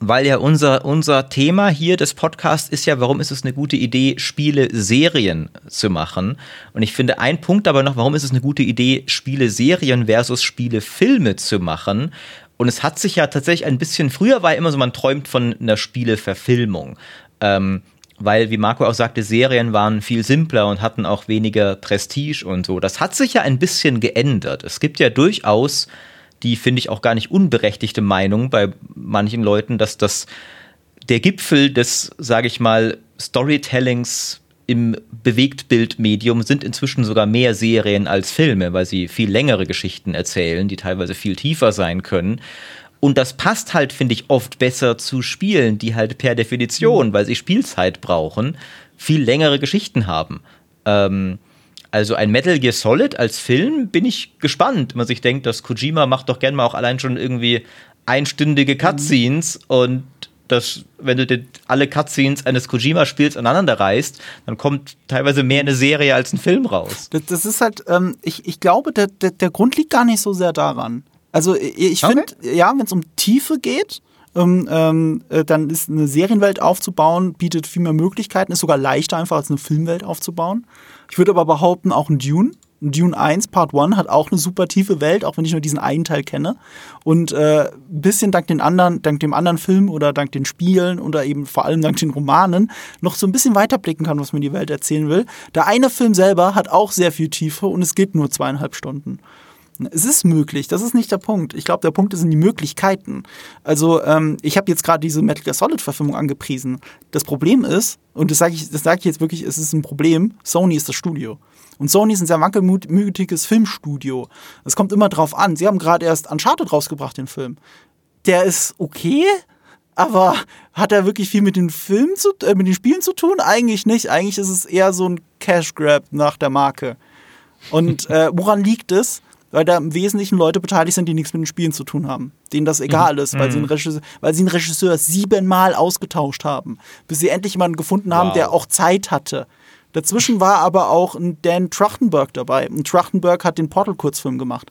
weil ja unser, unser Thema hier des Podcasts ist ja, warum ist es eine gute Idee, Spiele Serien zu machen? Und ich finde ein Punkt aber noch, warum ist es eine gute Idee, Spiele Serien versus Spiele Filme zu machen? Und es hat sich ja tatsächlich ein bisschen, früher war ja immer so, man träumt von einer Spieleverfilmung. Ähm, weil, wie Marco auch sagte, Serien waren viel simpler und hatten auch weniger Prestige und so. Das hat sich ja ein bisschen geändert. Es gibt ja durchaus die, finde ich, auch gar nicht unberechtigte Meinung bei manchen Leuten, dass das der Gipfel des, sage ich mal, Storytellings im Bewegtbildmedium sind inzwischen sogar mehr Serien als Filme, weil sie viel längere Geschichten erzählen, die teilweise viel tiefer sein können. Und das passt halt, finde ich, oft besser zu Spielen, die halt per Definition, weil sie Spielzeit brauchen, viel längere Geschichten haben. Ähm, also ein Metal Gear Solid als Film bin ich gespannt, man sich denkt, dass Kojima macht doch gern mal auch allein schon irgendwie einstündige Cutscenes und das, wenn du alle Cutscenes eines Kojima-Spiels aneinander reißt, dann kommt teilweise mehr eine Serie als ein Film raus. Das, das ist halt, ähm, ich, ich glaube, der, der, der Grund liegt gar nicht so sehr daran. Also ich, ich Okay. finde, ja, wenn es um Tiefe geht, ähm, ähm, äh, dann ist eine Serienwelt aufzubauen, bietet viel mehr Möglichkeiten, ist sogar leichter einfach als eine Filmwelt aufzubauen. Ich würde aber behaupten, auch ein Dune, ein Dune 1 Part 1 hat auch eine super tiefe Welt, auch wenn ich nur diesen einen Teil kenne. Und äh, ein bisschen dank den anderen, dank dem anderen Film oder dank den Spielen oder eben vor allem dank den Romanen noch so ein bisschen weiterblicken kann, was mir die Welt erzählen will. Der eine Film selber hat auch sehr viel Tiefe und es geht nur zweieinhalb Stunden. Es ist möglich, das ist nicht der Punkt. Ich glaube, der Punkt sind die Möglichkeiten. Also, ähm, ich habe jetzt gerade diese Metal Gear Solid-Verfilmung angepriesen. Das Problem ist, und das sage ich, sag ich jetzt wirklich, es ist ein Problem, Sony ist das Studio. Und Sony ist ein sehr wankelmütiges Filmstudio. Es kommt immer drauf an. Sie haben gerade erst Uncharted rausgebracht, den Film. Der ist okay, aber hat er wirklich viel mit den Filmen zu, äh, mit den Spielen zu tun? Eigentlich nicht. Eigentlich ist es eher so ein Cash Grab nach der Marke. Und äh, woran liegt es? Weil da im Wesentlichen Leute beteiligt sind, die nichts mit den Spielen zu tun haben. Denen das egal ist, weil, sie einen Regisseur, weil sie einen Regisseur siebenmal ausgetauscht haben, bis sie endlich jemanden gefunden haben, Wow. der auch Zeit hatte. Dazwischen war aber auch ein Dan Trachtenberg dabei. Und Trachtenberg hat den Portal-Kurzfilm gemacht,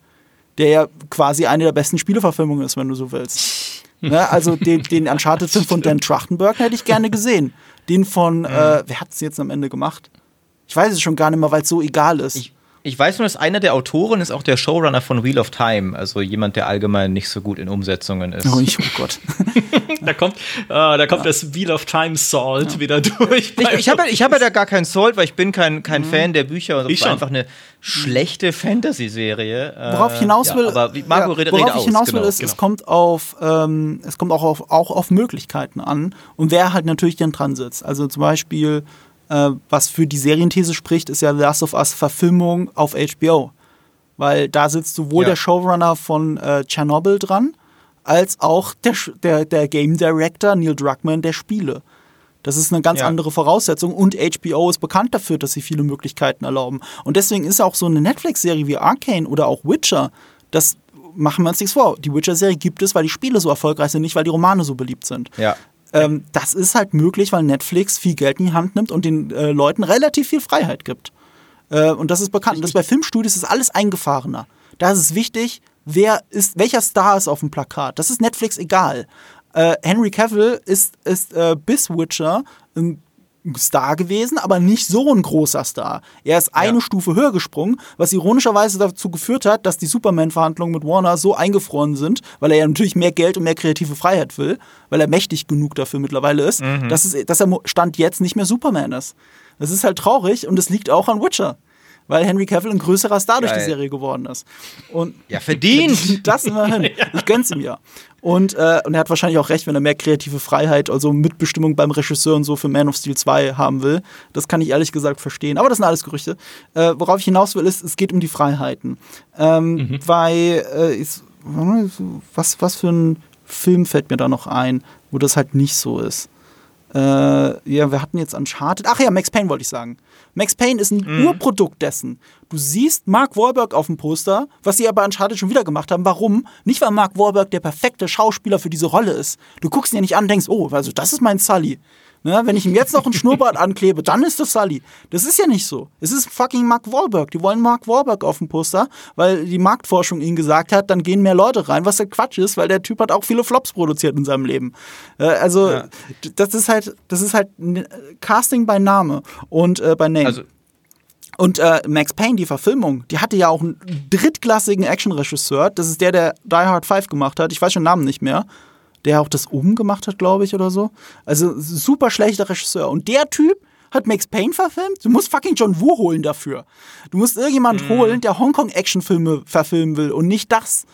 der ja quasi eine der besten Spieleverfilmungen ist, wenn du so willst. ne? Also den, den Uncharted-Film von Dan Trachtenberg hätte ich gerne gesehen. Den von, äh, wer hat es jetzt am Ende gemacht? Ich weiß es schon gar nicht mehr, weil es so egal ist. Ich, ich weiß nur, dass einer der Autoren ist auch der Showrunner von Wheel of Time, also jemand, der allgemein nicht so gut in Umsetzungen ist. Oh, ich, oh Gott. da kommt, äh, da kommt ja. das Wheel of Time Salt ja. wieder durch. Ich, ich habe ich hab ja da gar keinen Salt, weil ich bin kein, kein mhm. Fan der Bücher. Und ich war einfach eine schlechte Fantasy-Serie. Worauf ich hinaus will, ja, aber Marco redet worauf ich hinaus will, genau, ist, genau. es kommt auf, ähm, es kommt auch auf, auch auf Möglichkeiten an und wer halt natürlich dann dran sitzt. Also zum Beispiel äh, was für die Serienthese spricht, ist ja Last of Us Verfilmung auf HBO. Weil da sitzt sowohl ja. der Showrunner von äh, Chernobyl dran, als auch der, der, der Game Director Neil Druckmann der Spiele. Das ist eine ganz ja. andere Voraussetzung und HBO ist bekannt dafür, dass sie viele Möglichkeiten erlauben. Und deswegen ist auch so eine Netflix-Serie wie Arcane oder auch Witcher, das machen wir uns nichts vor. Die Witcher-Serie gibt es, weil die Spiele so erfolgreich sind, nicht weil die Romane so beliebt sind. Ja. Ähm, das ist halt möglich, weil Netflix viel Geld in die Hand nimmt und den äh, Leuten relativ viel Freiheit gibt. Äh, und das ist bekannt. Und das bei Filmstudios ist alles eingefahrener. Da ist es wichtig, wer ist, welcher Star ist auf dem Plakat. Das ist Netflix egal. Äh, Henry Cavill ist, ist äh, bis Witcher ein Star gewesen, aber nicht so ein großer Star. Er ist eine ja. Stufe höher gesprungen, was ironischerweise dazu geführt hat, dass die Superman-Verhandlungen mit Warner so eingefroren sind, weil er ja natürlich mehr Geld und mehr kreative Freiheit will, weil er mächtig genug dafür mittlerweile ist, mhm. dass, es, dass er Stand jetzt nicht mehr Superman ist. Das ist halt traurig und es liegt auch an Witcher weil Henry Cavill ein größerer Star durch die Serie geworden ist. Und ja, verdient! Das immerhin. Ich gönn's ihm ja. Und, äh, und er hat wahrscheinlich auch recht, wenn er mehr kreative Freiheit, also Mitbestimmung beim Regisseur und so für Man of Steel 2 haben will. Das kann ich ehrlich gesagt verstehen. Aber das sind alles Gerüchte. Äh, worauf ich hinaus will, ist, es geht um die Freiheiten. Ähm, mhm. Weil, äh, ist, was, was für ein Film fällt mir da noch ein, wo das halt nicht so ist? Äh, ja, wir hatten jetzt Uncharted. Ach ja, Max Payne wollte ich sagen. Max Payne ist ein mhm. Urprodukt dessen. Du siehst Mark Wahlberg auf dem Poster, was sie aber Uncharted schon wieder gemacht haben. Warum? Nicht, weil Mark Wahlberg der perfekte Schauspieler für diese Rolle ist. Du guckst ihn ja nicht an und denkst, oh, also das ist mein Sully. Ne, wenn ich ihm jetzt noch einen Schnurrbart anklebe, dann ist das Sully. Das ist ja nicht so. Es ist fucking Mark Wahlberg. Die wollen Mark Wahlberg auf dem Poster, weil die Marktforschung ihnen gesagt hat, dann gehen mehr Leute rein, was der Quatsch ist, weil der Typ hat auch viele Flops produziert in seinem Leben. Äh, also ja. das ist halt, das ist halt Casting bei Name und äh, bei Name. Also und äh, Max Payne, die Verfilmung, die hatte ja auch einen drittklassigen Actionregisseur. Das ist der, der Die Hard 5 gemacht hat. Ich weiß schon den Namen nicht mehr der auch das oben gemacht hat, glaube ich, oder so. Also super schlechter Regisseur. Und der Typ hat Max Payne verfilmt. Du musst fucking John Woo holen dafür. Du musst irgendjemand mm. holen, der Hongkong-Actionfilme verfilmen will und nicht das.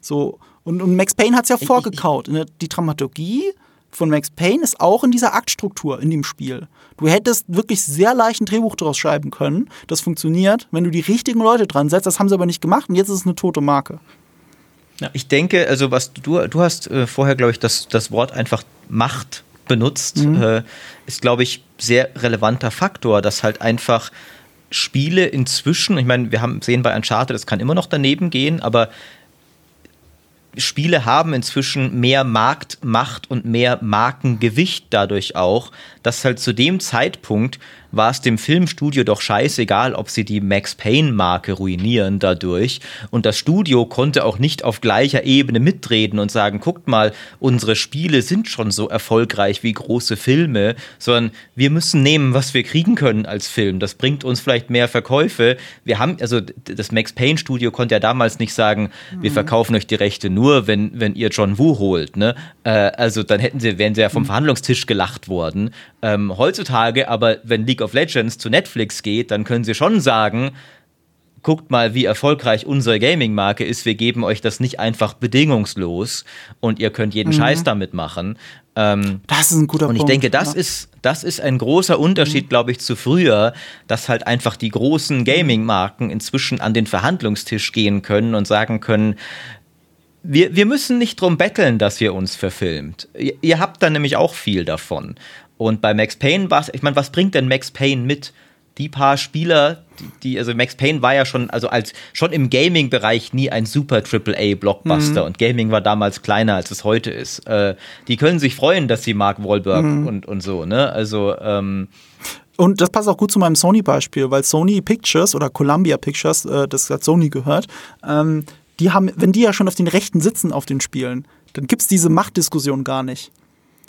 So. Und, und Max Payne hat es ja vorgekaut. Die Dramaturgie von Max Payne ist auch in dieser Aktstruktur in dem Spiel. Du hättest wirklich sehr leicht ein Drehbuch daraus schreiben können. Das funktioniert, wenn du die richtigen Leute dran setzt. Das haben sie aber nicht gemacht und jetzt ist es eine tote Marke. Ja. Ich denke, also was du, du hast äh, vorher, glaube ich, das, das Wort einfach Macht benutzt, mhm. äh, ist, glaube ich, sehr relevanter Faktor, dass halt einfach Spiele inzwischen, ich meine, wir haben sehen bei Uncharted, das kann immer noch daneben gehen, aber Spiele haben inzwischen mehr Marktmacht und mehr Markengewicht dadurch auch, dass halt zu dem Zeitpunkt war es dem Filmstudio doch scheißegal, ob sie die Max Payne-Marke ruinieren dadurch. Und das Studio konnte auch nicht auf gleicher Ebene mitreden und sagen, guckt mal, unsere Spiele sind schon so erfolgreich wie große Filme, sondern wir müssen nehmen, was wir kriegen können als Film. Das bringt uns vielleicht mehr Verkäufe. Wir haben, also das Max Payne-Studio konnte ja damals nicht sagen, wir mhm. verkaufen euch die Rechte nur, wenn, wenn ihr John Woo holt. Ne? Äh, also dann hätten sie, wären sie ja vom mhm. Verhandlungstisch gelacht worden. Ähm, heutzutage aber, wenn League of Legends zu Netflix geht, dann können sie schon sagen, guckt mal, wie erfolgreich unsere Gaming-Marke ist. Wir geben euch das nicht einfach bedingungslos und ihr könnt jeden mhm. Scheiß damit machen. Ähm, das ist ein guter Punkt. Und ich denke, das, ja. ist, das ist ein großer Unterschied, mhm. glaube ich, zu früher, dass halt einfach die großen Gaming-Marken inzwischen an den Verhandlungstisch gehen können und sagen können, wir, wir müssen nicht drum betteln, dass ihr uns verfilmt. Ihr, ihr habt da nämlich auch viel davon. Und bei Max Payne war es, ich meine, was bringt denn Max Payne mit? Die paar Spieler, die, die, also Max Payne war ja schon, also als schon im Gaming-Bereich nie ein super AAA-Blockbuster mhm. und Gaming war damals kleiner, als es heute ist. Äh, die können sich freuen, dass sie Mark Wahlberg mhm. und, und so, ne? Also, ähm, Und das passt auch gut zu meinem Sony-Beispiel, weil Sony Pictures oder Columbia Pictures, äh, das hat Sony gehört, ähm, die haben, wenn die ja schon auf den Rechten sitzen auf den Spielen, dann gibt es diese Machtdiskussion gar nicht.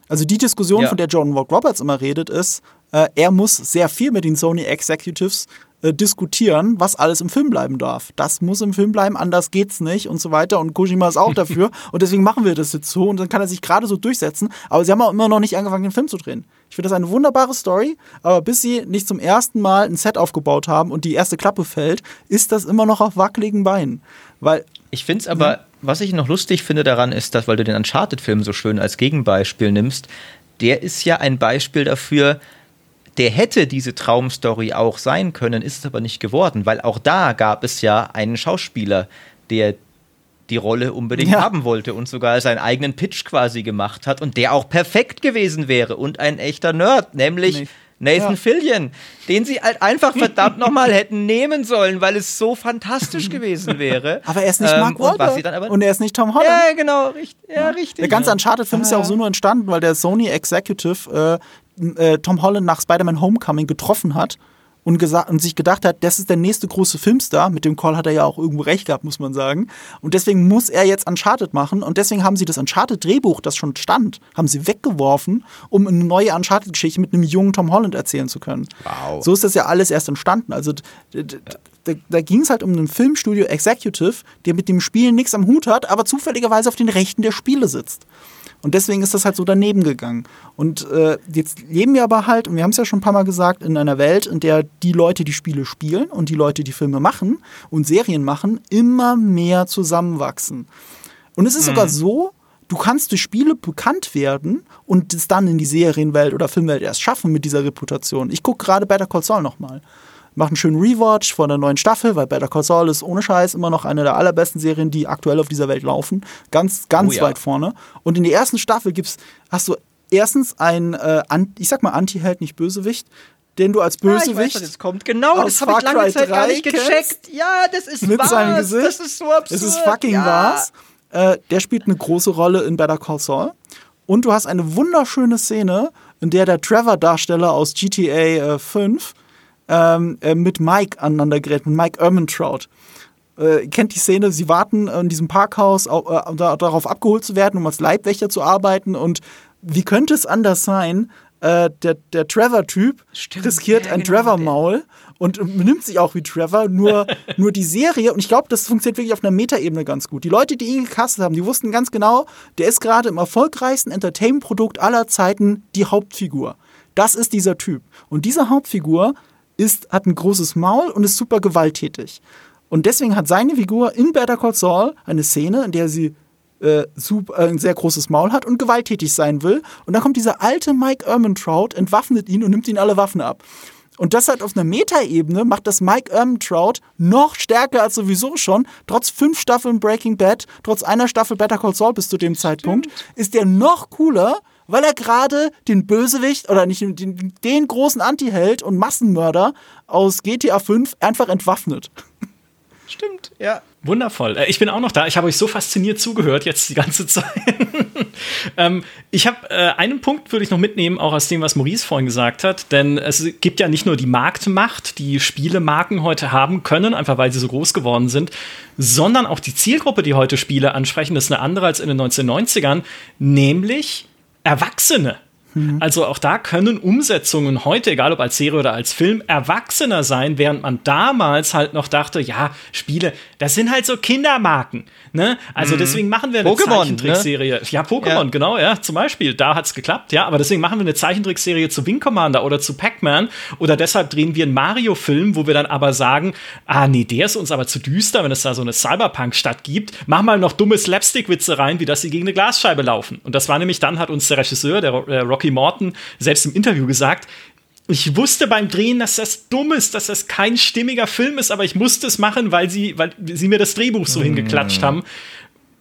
Also die Diskussion, Ja. von der Jordan Walk Roberts immer redet, ist, äh, er muss sehr viel mit den Sony Executives äh, diskutieren, was alles im Film bleiben darf. Das muss im Film bleiben, anders geht's nicht und so weiter. Und Kojima ist auch dafür. und deswegen machen wir das jetzt so. Und dann kann er sich gerade so durchsetzen. Aber sie haben auch immer noch nicht angefangen, den Film zu drehen. Ich finde das eine wunderbare Story, aber bis sie nicht zum ersten Mal ein Set aufgebaut haben und die erste Klappe fällt, ist das immer noch auf wackeligen Beinen. Weil Ich finde es aber, was ich noch lustig finde daran ist, dass, weil du den Uncharted-Film so schön als Gegenbeispiel nimmst, der ist ja ein Beispiel dafür, der hätte diese Traumstory auch sein können, ist es aber nicht geworden, weil auch da gab es ja einen Schauspieler, der die Rolle unbedingt Ja. haben wollte und sogar seinen eigenen Pitch quasi gemacht hat und der auch perfekt gewesen wäre und ein echter Nerd, nämlich Nee. Nathan Ja. Fillion, den sie halt einfach verdammt nochmal hätten nehmen sollen, weil es so fantastisch gewesen wäre. aber er ist nicht Ähm, Mark und Wahlberg aber und er ist nicht Tom Holland. ja, genau, richtig. Ja, richtig. Der ganze Uncharted-Film ist ja auch so nur entstanden, weil der Sony Executive äh, äh, Tom Holland nach Spider-Man Homecoming getroffen hat und, und sich gedacht hat, das ist der nächste große Filmstar. Mit dem Call hat er ja auch irgendwo recht gehabt, muss man sagen. Und deswegen muss er jetzt Uncharted machen. Und deswegen haben sie das Uncharted-Drehbuch, das schon stand, haben sie weggeworfen, um eine neue Uncharted-Geschichte mit einem jungen Tom Holland erzählen zu können. Wow. So ist das ja alles erst entstanden. Also da, da ging es halt um einen Filmstudio Executive, der mit dem Spiel nichts am Hut hat, aber zufälligerweise auf den Rechten der Spiele sitzt. Und deswegen ist das halt so daneben gegangen. Und äh, jetzt leben wir aber halt, und wir haben es ja schon ein paar Mal gesagt, in einer Welt, in der die Leute, die Spiele spielen und die Leute, die Filme machen und Serien machen, immer mehr zusammenwachsen. Und es ist sogar so, du kannst durch Spiele bekannt werden und es dann in die Serienwelt oder Filmwelt erst schaffen mit dieser Reputation. Ich gucke gerade Better Call Saul nochmal. Mach einen schönen Rewatch von der neuen Staffel, weil Better Call Saul ist ohne Scheiß immer noch eine der allerbesten Serien, die aktuell auf dieser Welt laufen. Ganz, ganz Oh ja. weit vorne. Und in der ersten Staffel gibt's, hast du erstens einen, äh, ich sag mal Anti-Held, nicht Bösewicht, den du als Ja, ich weiß, Bösewicht was jetzt kommt. Genau, das habe ich lange Zeit gar 3 nicht gecheckt. Ja, das ist mit was. seinem Gesicht. Das ist so absurd. Es ist fucking ja. was. Äh, der spielt eine große Rolle in Better Call Saul. Und du hast eine wunderschöne Szene, in der der Trevor-Darsteller aus GTA äh, 5 ähm, äh, mit Mike aneinander gerät, mit Mike Ermentrout. Äh, kennt die Szene, sie warten in diesem Parkhaus au- äh, da, darauf abgeholt zu werden, um als Leibwächter zu arbeiten. Und wie könnte es anders sein? Äh, der der Trevor-Typ riskiert ja, ein genau, Trevor-Maul und benimmt sich auch wie Trevor, nur, nur die Serie, und ich glaube, das funktioniert wirklich auf einer Metaebene ganz gut. Die Leute, die ihn gecastet haben, die wussten ganz genau, der ist gerade im erfolgreichsten Entertainment-Produkt aller Zeiten die Hauptfigur. Das ist dieser Typ. Und diese Hauptfigur ist, hat ein großes Maul und ist super gewalttätig. Und deswegen hat seine Figur in Better Call Saul eine Szene, in der sie äh, super, äh, ein sehr großes Maul hat und gewalttätig sein will. Und dann kommt dieser alte Mike Ermentrout, entwaffnet ihn und nimmt ihn alle Waffen ab. Und das halt auf einer Metaebene macht das Mike Ermentrout noch stärker als sowieso schon. Trotz fünf Staffeln Breaking Bad, trotz einer Staffel Better Call Saul bis zu dem Zeitpunkt, ist der noch cooler, weil er gerade den Bösewicht oder nicht den, den großen Antiheld und Massenmörder aus GTA 5 einfach entwaffnet. Stimmt, ja. Wundervoll. Äh, Ich bin auch noch da. Ich habe euch so fasziniert zugehört jetzt die ganze Zeit. ähm, ich habe äh, einen Punkt, würde ich noch mitnehmen, auch aus dem, was Maurice vorhin gesagt hat. Denn es gibt ja nicht nur die Marktmacht, die Spielemarken heute haben können, einfach weil sie so groß geworden sind, sondern auch die Zielgruppe, die heute Spiele ansprechen, ist eine andere als in den 1990ern, nämlich Erwachsene. Also auch da können Umsetzungen heute, egal ob als Serie oder als Film, erwachsener sein, während man damals halt noch dachte, ja, Spiele, das sind halt so Kindermarken. Ne? Also deswegen machen wir eine Pokémon, Zeichentrickserie. Ja, Pokémon, Ja. genau, ja, zum Beispiel. Da hat's geklappt, ja, aber deswegen machen wir eine Zeichentrickserie zu Wing Commander oder zu Pac-Man oder deshalb drehen wir einen Mario-Film, wo wir dann aber sagen, ah, nee, der ist uns aber zu düster, wenn es da so eine Cyberpunk-Stadt gibt. Mach mal noch dumme Slapstick-Witze rein, wie dass sie gegen eine Glasscheibe laufen. Und das war nämlich dann, hat uns der Regisseur, der Ro- äh, Rocky Morton, selbst im Interview gesagt, ich wusste beim Drehen, dass das dumm ist, dass das kein stimmiger Film ist, aber ich musste es machen, weil sie, weil sie mir das Drehbuch so hingeklatscht haben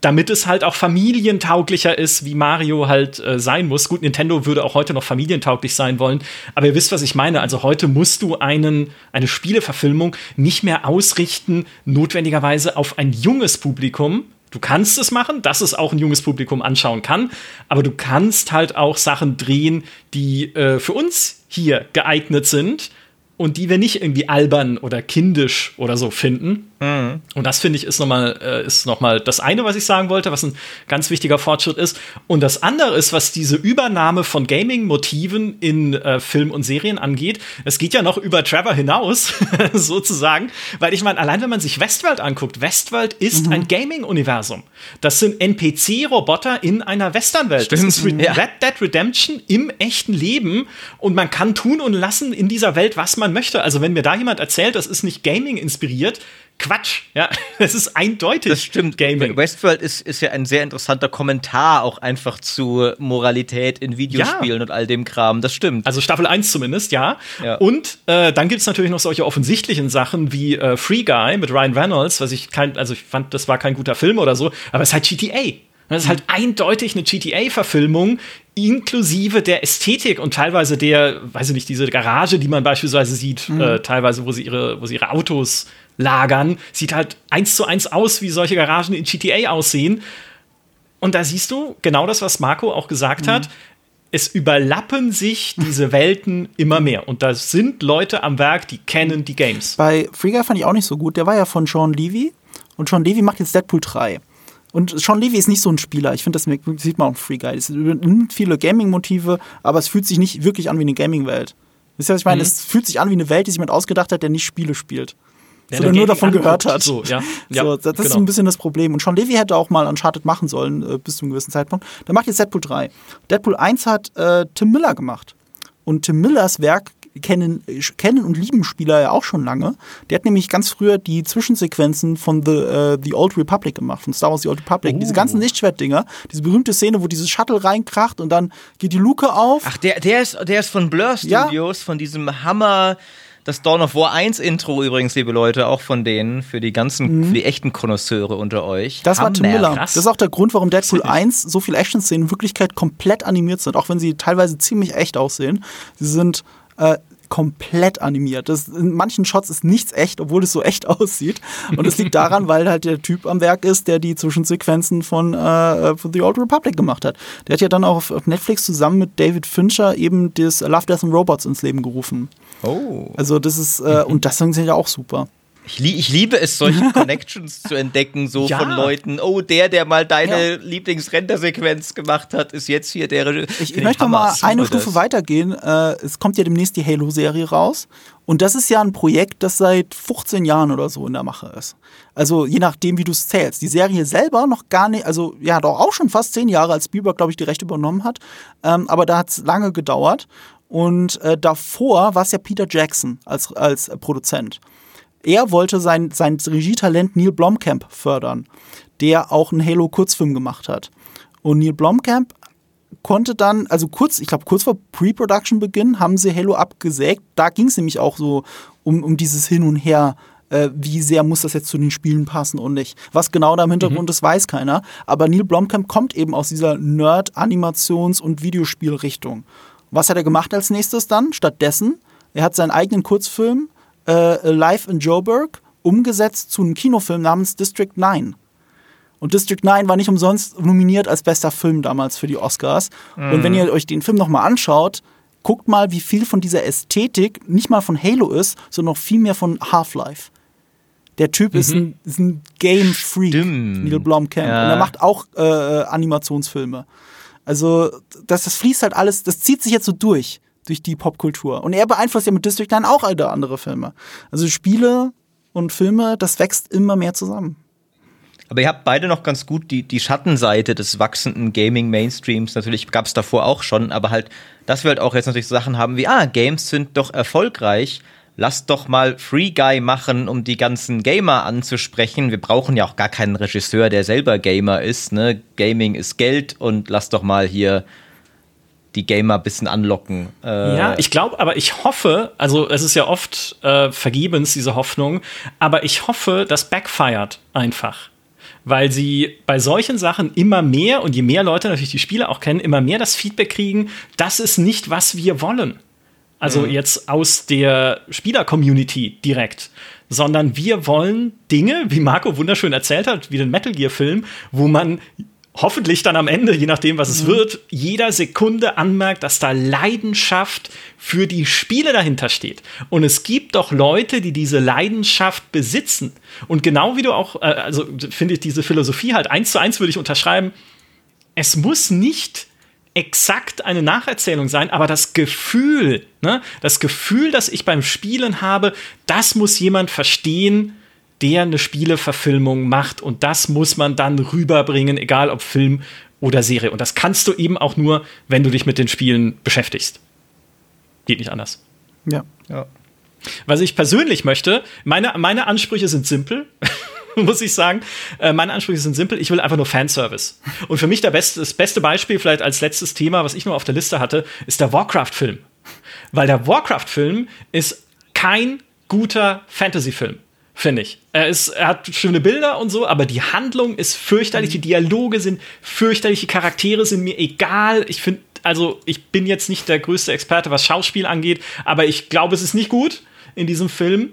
damit es halt auch familientauglicher ist, wie Mario halt äh, sein muss. Gut, Nintendo würde auch heute noch familientauglich sein wollen, aber ihr wisst, was ich meine. Also heute musst du einen, eine Spieleverfilmung nicht mehr ausrichten, notwendigerweise auf ein junges Publikum, Du kannst es machen, dass es auch ein junges Publikum anschauen kann, aber du kannst halt auch Sachen drehen, die äh, für uns hier geeignet sind und die wir nicht irgendwie albern oder kindisch oder so finden. Mhm. Und das finde ich ist nochmal äh, ist noch mal das eine, was ich sagen wollte, was ein ganz wichtiger Fortschritt ist. Und das andere ist, was diese Übernahme von Gaming-Motiven in äh, Film und Serien angeht. Es geht ja noch über Trevor hinaus, sozusagen, weil ich meine, allein wenn man sich Westworld anguckt, Westworld ist mhm. ein Gaming-Universum. Das sind NPC-Roboter in einer Westernwelt. Das ist Red ja. Dead Redemption im echten Leben und man kann tun und lassen in dieser Welt, was man möchte. Also wenn mir da jemand erzählt, das ist nicht Gaming inspiriert, Quatsch. Ja, es ist eindeutig. Das stimmt. Gaming. Westworld ist, ist ja ein sehr interessanter Kommentar auch einfach zu Moralität in Videospielen ja. und all dem Kram. Das stimmt. Also Staffel 1 zumindest, ja. ja. Und äh, dann gibt es natürlich noch solche offensichtlichen Sachen wie äh, Free Guy mit Ryan Reynolds, was ich kein, also ich fand, das war kein guter Film oder so, aber es ist halt GTA. Das ist halt eindeutig eine GTA-Verfilmung, inklusive der Ästhetik und teilweise der, weiß ich nicht, diese Garage, die man beispielsweise sieht, mhm. äh, teilweise, wo sie ihre, wo sie ihre Autos lagern, sieht halt eins zu eins aus, wie solche Garagen in GTA aussehen. Und da siehst du genau das, was Marco auch gesagt mhm. hat. Es überlappen sich diese Welten immer mehr. Und da sind Leute am Werk, die kennen die Games. Bei Free Guy fand ich auch nicht so gut. Der war ja von Sean Levy. Und Sean Levy macht jetzt Deadpool 3. Und Sean Levy ist nicht so ein Spieler. Ich finde, das sieht man auch Free Guy. Es nimmt viele Gaming-Motive, aber es fühlt sich nicht wirklich an wie eine Gaming-Welt. Wisst ihr, was ich meine? Mhm. Es fühlt sich an wie eine Welt, die sich jemand ausgedacht hat, der nicht Spiele spielt sondern nur davon anguckt. gehört hat. So, ja. ja so, das genau. ist ein bisschen das Problem. Und Sean Levy hätte auch mal Uncharted machen sollen, äh, bis zu einem gewissen Zeitpunkt. Der macht jetzt Deadpool 3. Deadpool 1 hat äh, Tim Miller gemacht. Und Tim Millers Werk kennen, kennen und lieben Spieler ja auch schon lange. Der hat nämlich ganz früher die Zwischensequenzen von The, uh, The Old Republic gemacht, von Star Wars The Old Republic. Oh. Diese ganzen Lichtschwertdinger, diese berühmte Szene, wo dieses Shuttle reinkracht und dann geht die Luke auf. Ach, der, der, ist, der ist von Blur Studios, ja. von diesem Hammer das Dawn of War 1 Intro übrigens, liebe Leute, auch von denen, für die ganzen, mhm. für die echten Konnoisseure unter euch. Das Hammer. war Tim Miller. Das ist auch der Grund, warum Deadpool 1 so viele Action-Szenen in Wirklichkeit komplett animiert sind, auch wenn sie teilweise ziemlich echt aussehen. Sie sind äh, komplett animiert. Das, in manchen Shots ist nichts echt, obwohl es so echt aussieht. Und es liegt daran, weil halt der Typ am Werk ist, der die Zwischensequenzen von, äh, von The Old Republic gemacht hat. Der hat ja dann auch auf Netflix zusammen mit David Fincher eben das Love, Death and Robots ins Leben gerufen. Oh. Also das ist, äh, und das sind ja auch super. Ich, li ich, liebe es, solche Connections zu entdecken, so ja. von Leuten. Oh, der, der mal deine ja. Lieblingsrendersequenz gemacht hat, ist jetzt hier der Regisseur. Ich, ich möchte mal eine Stufe das. weitergehen. Äh, es kommt ja demnächst die Halo-Serie raus. Und das ist ja ein Projekt, das seit 15 Jahren oder so in der Mache ist. Also je nachdem, wie du es zählst. Die Serie selber noch gar nicht, also ja, doch auch schon fast 10 Jahre, als Spielberg, glaube ich, die Rechte übernommen hat. Ähm, aber da hat es lange gedauert. Und äh, davor war es ja Peter Jackson als, als Produzent. Er wollte sein, sein Regietalent Neil Blomkamp fördern, der auch einen Halo-Kurzfilm gemacht hat. Und Neil Blomkamp konnte dann, also kurz, ich glaube, kurz vor Pre-Production-Beginn haben sie Halo abgesägt. Da ging es nämlich auch so um, um dieses Hin und Her. Äh, wie sehr muss das jetzt zu den Spielen passen und nicht. Was genau da im Hintergrund mhm. ist, weiß keiner. Aber Neil Blomkamp kommt eben aus dieser Nerd-Animations- und Videospielrichtung. Was hat er gemacht als nächstes dann? Stattdessen, er hat seinen eigenen Kurzfilm äh, Live in Joburg umgesetzt zu einem Kinofilm namens District 9. Und District 9 war nicht umsonst nominiert als bester Film damals für die Oscars. Mhm. Und wenn ihr euch den Film nochmal anschaut, guckt mal, wie viel von dieser Ästhetik nicht mal von Halo ist, sondern noch viel mehr von Half-Life. Der Typ mhm. ist, ein, ein Game Freak, Neil Blomkamp. Ja. Und er macht auch äh, Animationsfilme. Also, das, das fließt halt alles, das zieht sich jetzt so durch durch die Popkultur. Und er beeinflusst ja mit District 9 auch alle andere Filme. Also Spiele und Filme, das wächst immer mehr zusammen. Aber ihr habt beide noch ganz gut die, die Schattenseite des wachsenden Gaming-Mainstreams. Natürlich gab es davor auch schon, aber halt, dass wir halt auch jetzt natürlich so Sachen haben wie, ah, Games sind doch erfolgreich. Lasst doch mal Free Guy machen, um die ganzen Gamer anzusprechen. Wir brauchen ja auch gar keinen Regisseur, der selber Gamer ist. Ne? Gaming ist Geld und lasst doch mal hier die Gamer ein bisschen anlocken. Äh ja, ich glaube, aber ich hoffe, also es ist ja oft äh, vergebens, diese Hoffnung, aber ich hoffe, das backfired einfach. Weil sie bei solchen Sachen immer mehr und je mehr Leute natürlich die Spiele auch kennen, immer mehr das Feedback kriegen, das ist nicht, was wir wollen. Also mhm. jetzt aus der Spieler-Community direkt. Sondern wir wollen Dinge, wie Marco wunderschön erzählt hat, wie den Metal Gear-Film, wo man hoffentlich dann am Ende, je nachdem, was es mhm. wird, jeder Sekunde anmerkt, dass da Leidenschaft für die Spiele dahinter steht. Und es gibt doch Leute, die diese Leidenschaft besitzen. Und genau wie du auch, äh, also finde ich diese Philosophie halt eins zu eins würde ich unterschreiben, es muss nicht exakt eine Nacherzählung sein, aber das Gefühl, ne, das Gefühl, das ich beim Spielen habe, das muss jemand verstehen, der eine Spieleverfilmung macht und das muss man dann rüberbringen, egal ob Film oder Serie. Und das kannst du eben auch nur, wenn du dich mit den Spielen beschäftigst. Geht nicht anders. Ja. ja. Was ich persönlich möchte, meine, meine Ansprüche sind simpel. muss ich sagen. Äh, meine Ansprüche sind simpel. Ich will einfach nur Fanservice. Und für mich der beste, das beste Beispiel, vielleicht als letztes Thema, was ich nur auf der Liste hatte, ist der Warcraft-Film. Weil der Warcraft-Film ist kein guter Fantasy-Film finde ich. Er, ist, er hat schöne Bilder und so, aber die Handlung ist fürchterlich, die Dialoge sind fürchterlich, die Charaktere sind mir egal. Ich finde, also ich bin jetzt nicht der größte Experte, was Schauspiel angeht, aber ich glaube, es ist nicht gut in diesem Film.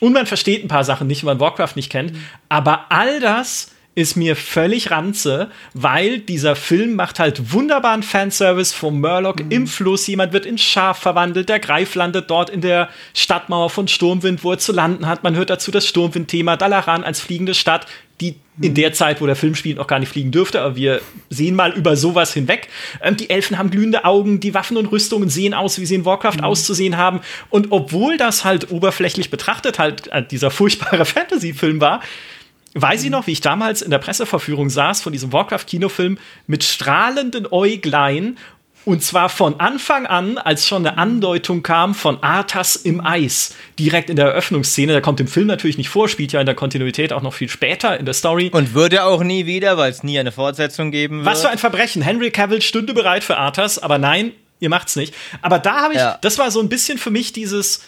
Und man versteht ein paar Sachen nicht, wenn man Warcraft nicht kennt. Aber all das ist mir völlig ranze, weil dieser Film macht halt wunderbaren Fanservice vom Murloc mhm. im Fluss. Jemand wird in Schaf verwandelt, der Greif landet dort in der Stadtmauer von Sturmwind, wo er zu landen hat. Man hört dazu das Sturmwind-Thema, Dalaran als fliegende Stadt, die in mhm. der Zeit, wo der Film spielt, noch gar nicht fliegen dürfte, aber wir sehen mal über sowas hinweg. Ähm, die Elfen haben glühende Augen, die Waffen und Rüstungen sehen aus, wie sie in Warcraft mhm. auszusehen haben. Und obwohl das halt oberflächlich betrachtet halt äh, dieser furchtbare Fantasy-Film war, Weiß ich noch, wie ich damals in der Presseverführung saß von diesem Warcraft-Kinofilm mit strahlenden Äuglein und zwar von Anfang an, als schon eine Andeutung kam von Arthas im Eis, direkt in der Eröffnungsszene. Der kommt im Film natürlich nicht vor, spielt ja in der Kontinuität auch noch viel später in der Story. Und würde auch nie wieder, weil es nie eine Fortsetzung geben wird. Was für ein Verbrechen. Henry Cavill stünde bereit für Arthas, aber nein, ihr macht's nicht. Aber da habe ich, ja. das war so ein bisschen für mich dieses,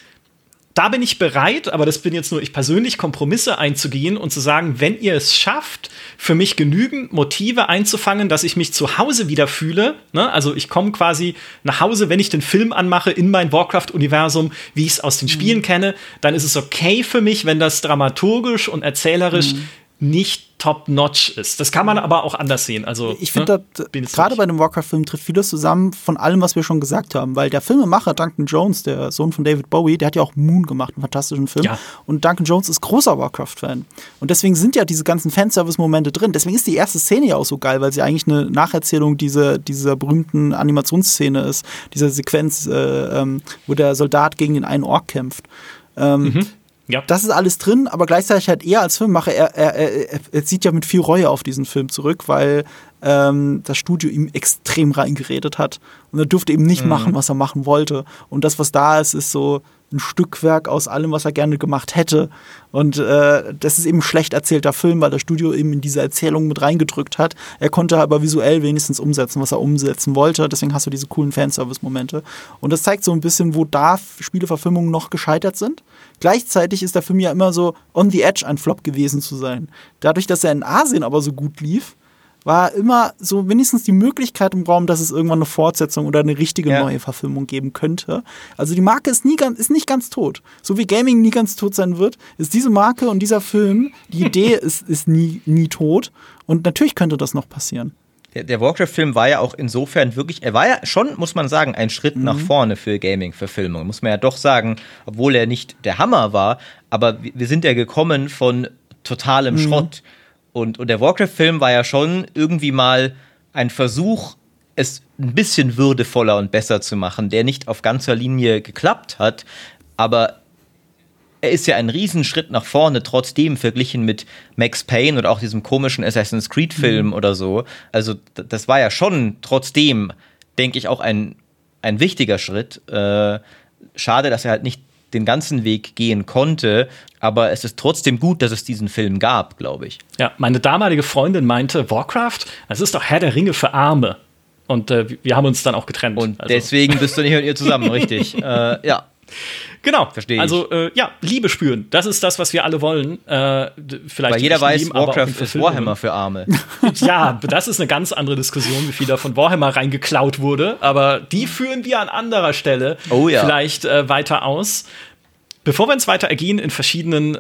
da bin ich bereit, aber das bin jetzt nur ich persönlich, Kompromisse einzugehen und zu sagen, wenn ihr es schafft, für mich genügend Motive einzufangen, dass ich mich zu Hause wieder fühle. Ne? Also ich komme quasi nach Hause, wenn ich den Film anmache in mein Warcraft-Universum, wie ich es aus den Spielen mhm. kenne, dann ist es okay für mich, wenn das dramaturgisch und erzählerisch mhm nicht top-notch ist. Das kann man aber auch anders sehen. Also, ich finde, ne? gerade bei dem Warcraft-Film trifft vieles zusammen von allem, was wir schon gesagt haben, weil der Filmemacher Duncan Jones, der Sohn von David Bowie, der hat ja auch Moon gemacht, einen fantastischen Film. Ja. Und Duncan Jones ist großer Warcraft-Fan. Und deswegen sind ja diese ganzen Fanservice-Momente drin. Deswegen ist die erste Szene ja auch so geil, weil sie eigentlich eine Nacherzählung dieser, dieser berühmten Animationsszene ist. Dieser Sequenz, äh, ähm, wo der Soldat gegen den einen Ork kämpft. Ähm, mhm. Ja. Das ist alles drin, aber gleichzeitig halt er als Filmemacher, er, er, er, er zieht ja mit viel Reue auf diesen Film zurück, weil ähm, das Studio ihm extrem reingeredet hat. Und er durfte eben nicht mhm. machen, was er machen wollte. Und das, was da ist, ist so ein Stückwerk aus allem, was er gerne gemacht hätte. Und äh, das ist eben ein schlecht erzählter Film, weil das Studio eben in diese Erzählung mit reingedrückt hat. Er konnte aber visuell wenigstens umsetzen, was er umsetzen wollte. Deswegen hast du diese coolen Fanservice-Momente. Und das zeigt so ein bisschen, wo da Spieleverfilmungen noch gescheitert sind. Gleichzeitig ist der Film ja immer so on the edge ein Flop gewesen zu sein. Dadurch, dass er in Asien aber so gut lief, war immer so wenigstens die Möglichkeit im Raum, dass es irgendwann eine Fortsetzung oder eine richtige ja. neue Verfilmung geben könnte. Also die Marke ist, nie ganz, ist nicht ganz tot. So wie Gaming nie ganz tot sein wird, ist diese Marke und dieser Film, die Idee ist, ist nie, nie tot. Und natürlich könnte das noch passieren. Der, der Warcraft-Film war ja auch insofern wirklich, er war ja schon, muss man sagen, ein Schritt mhm. nach vorne für Gaming-Verfilmung. Muss man ja doch sagen, obwohl er nicht der Hammer war, aber wir sind ja gekommen von totalem mhm. Schrott und, und der Warcraft-Film war ja schon irgendwie mal ein Versuch, es ein bisschen würdevoller und besser zu machen, der nicht auf ganzer Linie geklappt hat, aber er ist ja ein Riesenschritt nach vorne, trotzdem verglichen mit Max Payne oder auch diesem komischen Assassin's Creed-Film mhm. oder so. Also, das war ja schon trotzdem, denke ich, auch ein, ein wichtiger Schritt. Äh, schade, dass er halt nicht den ganzen Weg gehen konnte. Aber es ist trotzdem gut, dass es diesen Film gab, glaube ich. Ja, meine damalige Freundin meinte, Warcraft, das ist doch Herr der Ringe für Arme. Und äh, wir haben uns dann auch getrennt. Und also. deswegen bist du nicht mit ihr zusammen, richtig. äh, ja. Genau. Verstehe ich. Also äh, ja, Liebe spüren. Das ist das, was wir alle wollen. Äh, vielleicht Weil jeder weiß, in Warcraft ist. Warhammer für Arme. Ja, das ist eine ganz andere Diskussion, wie viel da von Warhammer reingeklaut wurde. Aber die führen wir an anderer Stelle Oh ja. vielleicht äh, weiter aus. Bevor wir uns weiter ergehen in verschiedenen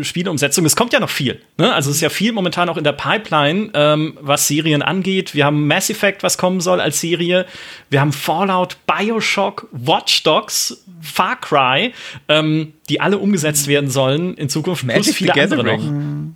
Spieleumsetzungen, es kommt ja noch viel. Ne? Also es ist ja viel momentan auch in der Pipeline, ähm, was Serien angeht. Wir haben Mass Effect, was kommen soll als Serie. Wir haben Fallout, Bioshock, Watch Dogs, Far Cry, ähm, die alle umgesetzt werden sollen in Zukunft. plus Magic viele the andere noch.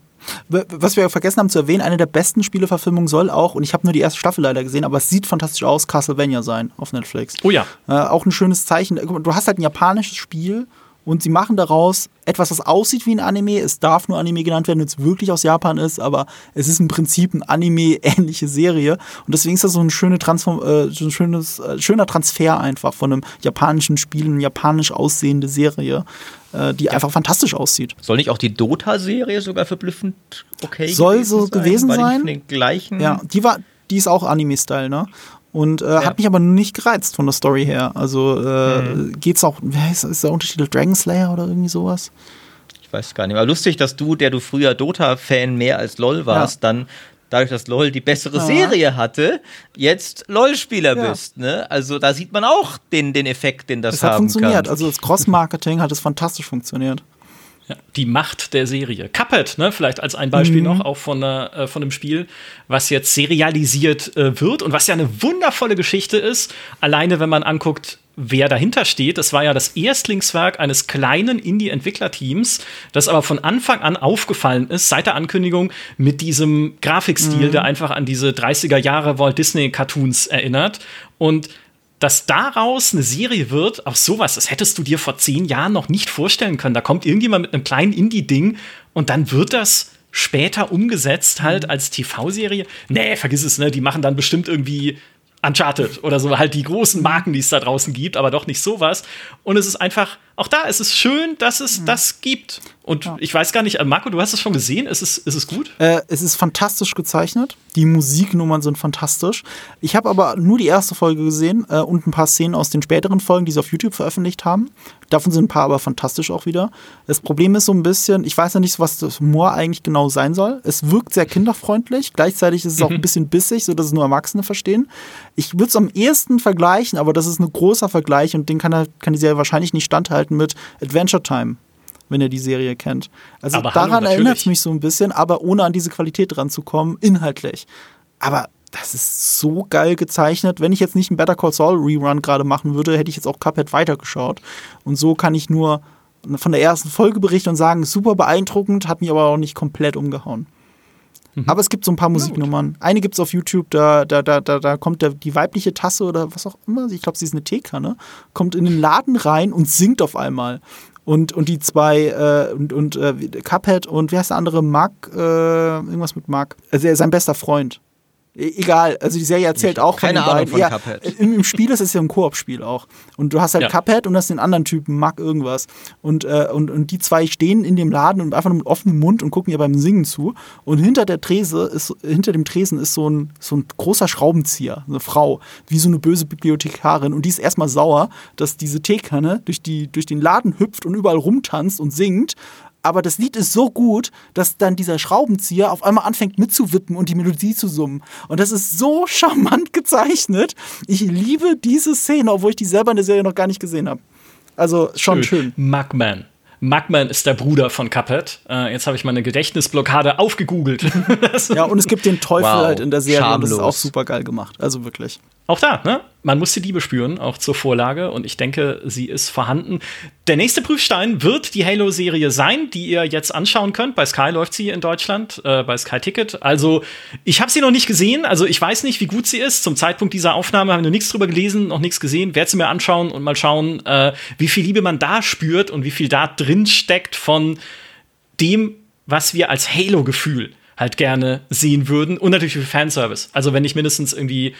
Was wir vergessen haben zu erwähnen, eine der besten Spieleverfilmungen soll auch, und ich habe nur die erste Staffel leider gesehen, aber es sieht fantastisch aus, Castlevania sein auf Netflix. Oh ja. Äh, auch ein schönes Zeichen. Guck mal, Du hast halt ein japanisches Spiel und sie machen daraus etwas, was aussieht wie ein Anime. Es darf nur Anime genannt werden, wenn es wirklich aus Japan ist, aber es ist im Prinzip eine Anime-ähnliche Serie. Und deswegen ist das so ein, schöne Transform äh, so ein schönes, äh, schöner Transfer einfach von einem japanischen Spiel, eine japanisch aussehende Serie, äh, die einfach fantastisch aussieht. Soll nicht auch die Dota-Serie sogar verblüffend okay Soll so gewesen War die sein? den gleichen. Ja, die war, die ist auch Anime-Style, ne? Und äh, hat mich aber nicht gereizt von der Story her. Also äh, geht's auch, wer ist, ist der Unterschied Dragon Slayer oder irgendwie sowas? Ich weiß gar nicht. Aber lustig, dass du, der du früher Dota-Fan mehr als LOL warst, dann dadurch, dass LOL die bessere Ja. Serie hatte, jetzt LOL-Spieler Ja. bist. Ne? Also da sieht man auch den, den Effekt, den das Es hat haben funktioniert. kann. Also das Cross-Marketing hat es fantastisch funktioniert. Ja, die Macht der Serie. Cuphead, ne, vielleicht als ein Beispiel noch, auch von, äh, von einem Spiel, was jetzt serialisiert äh, wird und was ja eine wundervolle Geschichte ist. Alleine, wenn man anguckt, wer dahinter steht. Das war ja das Erstlingswerk eines kleinen Indie-Entwicklerteams, das aber von Anfang an aufgefallen ist, seit der Ankündigung, mit diesem Grafikstil, der einfach an diese 30er Jahre Walt Disney-Cartoons erinnert. Und dass daraus eine Serie wird, auch sowas, das hättest du dir vor zehn Jahren noch nicht vorstellen können. Da kommt irgendjemand mit einem kleinen Indie-Ding und dann wird das später umgesetzt halt als TV-Serie. Nee, vergiss es, ne? Die machen dann bestimmt irgendwie Uncharted oder so, halt die großen Marken, die es da draußen gibt, aber doch nicht sowas. Und es ist einfach, auch da ist es schön, dass es das gibt. Und ich weiß gar nicht, äh, Marco, du hast es schon gesehen, ist es, ist es gut? Äh, es ist fantastisch gezeichnet. Die Musiknummern sind fantastisch. Ich habe aber nur die erste Folge gesehen äh, und ein paar Szenen aus den späteren Folgen, die sie auf YouTube veröffentlicht haben. Davon sind ein paar aber fantastisch auch wieder. Das Problem ist so ein bisschen, ich weiß ja nicht, was das Humor eigentlich genau sein soll. Es wirkt sehr kinderfreundlich. Gleichzeitig ist es auch ein bisschen bissig, sodass es nur Erwachsene verstehen. Ich würde es am ehesten vergleichen, aber das ist ein großer Vergleich und den kann, er, kann die Serie wahrscheinlich nicht standhalten mit Adventure Time wenn ihr die Serie kennt. Also Aber daran erinnert es mich so ein bisschen, aber ohne an diese Qualität dran zu kommen, inhaltlich. Aber das ist so geil gezeichnet. Wenn ich jetzt nicht einen Better Call Saul Rerun gerade machen würde, hätte ich jetzt auch Cuphead weitergeschaut. Und so kann ich nur von der ersten Folge berichten und sagen, super beeindruckend, hat mich aber auch nicht komplett umgehauen. Aber es gibt so ein paar Musiknummern. Eine gibt es auf YouTube, da, da, da, da, da kommt der, die weibliche Tasse oder was auch immer, ich glaube, sie ist eine Teekanne, kommt in den Laden rein und singt auf einmal. Und, und die zwei, äh, und, und äh, Cuphead und wer heißt der andere? Mark, äh, irgendwas mit Mark. Also er ist sein bester Freund. E egal, also die Serie erzählt Ich auch von keine den Ahnung von ja, Cuphead. Im, Im Spiel ist es ja ein Koop-Spiel auch. Und du hast halt Ja. Cuphead und hast den anderen Typen, Mark irgendwas. Und, äh, und, und die zwei stehen in dem Laden und einfach nur mit offenem Mund und gucken ihr beim Singen zu. Und hinter der Trese ist, hinter dem Tresen ist so ein, so ein großer Schraubenzieher, eine Frau, wie so eine böse Bibliothekarin. Und die ist erstmal sauer, dass diese Teekanne durch, die, durch den Laden hüpft und überall rumtanzt und singt. Aber das Lied ist so gut, dass dann dieser Schraubenzieher auf einmal anfängt mitzuwippen und die Melodie zu summen. Und das ist so charmant gezeichnet. Ich liebe diese Szene, obwohl ich die selber in der Serie noch gar nicht gesehen habe. Also schon schön. Mugman. Mugman ist der Bruder von Cuphead. Äh, jetzt habe ich meine Gedächtnisblockade aufgegoogelt. Ja, und es gibt den Teufel Wow, halt in der Serie und das ist auch super geil gemacht. Also wirklich. Auch da, ne? Man muss die Liebe spüren, auch zur Vorlage. Und ich denke, sie ist vorhanden. Der nächste Prüfstein wird die Halo-Serie sein, die ihr jetzt anschauen könnt. Bei Sky läuft sie in Deutschland, äh, bei Sky Ticket. Also, ich habe sie noch nicht gesehen. Also, ich weiß nicht, wie gut sie ist. Zum Zeitpunkt dieser Aufnahme habe ich noch nichts drüber gelesen, noch nichts gesehen. Werde sie mir anschauen und mal schauen, äh, wie viel Liebe man da spürt und wie viel da drin steckt von dem, was wir als Halo-Gefühl halt gerne sehen würden und natürlich für Fanservice. Also wenn nicht mindestens irgendwie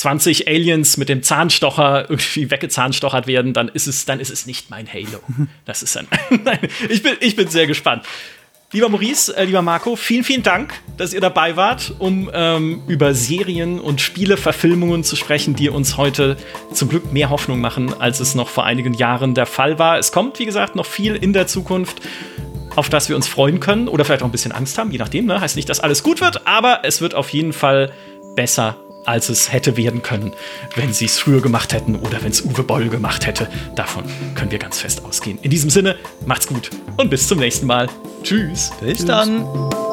20 Aliens mit dem Zahnstocher irgendwie weggezahnstochert werden, dann ist es, dann ist es nicht mein Halo. Das ist ein, ich bin, ich bin sehr gespannt. Lieber Maurice, äh, lieber Marco, vielen, vielen Dank, dass ihr dabei wart, um ähm, über Serien und Spieleverfilmungen zu sprechen, die uns heute zum Glück mehr Hoffnung machen, als es noch vor einigen Jahren der Fall war. Es kommt, wie gesagt, noch viel in der Zukunft, auf das wir uns freuen können oder vielleicht auch ein bisschen Angst haben, je nachdem. Ne? Heißt nicht, dass alles gut wird, aber es wird auf jeden Fall besser als es hätte werden können, wenn sie es früher gemacht hätten oder wenn es Uwe Boll gemacht hätte. Davon können wir ganz fest ausgehen. In diesem Sinne, macht's gut und bis zum nächsten Mal. Tschüss. Bis dann.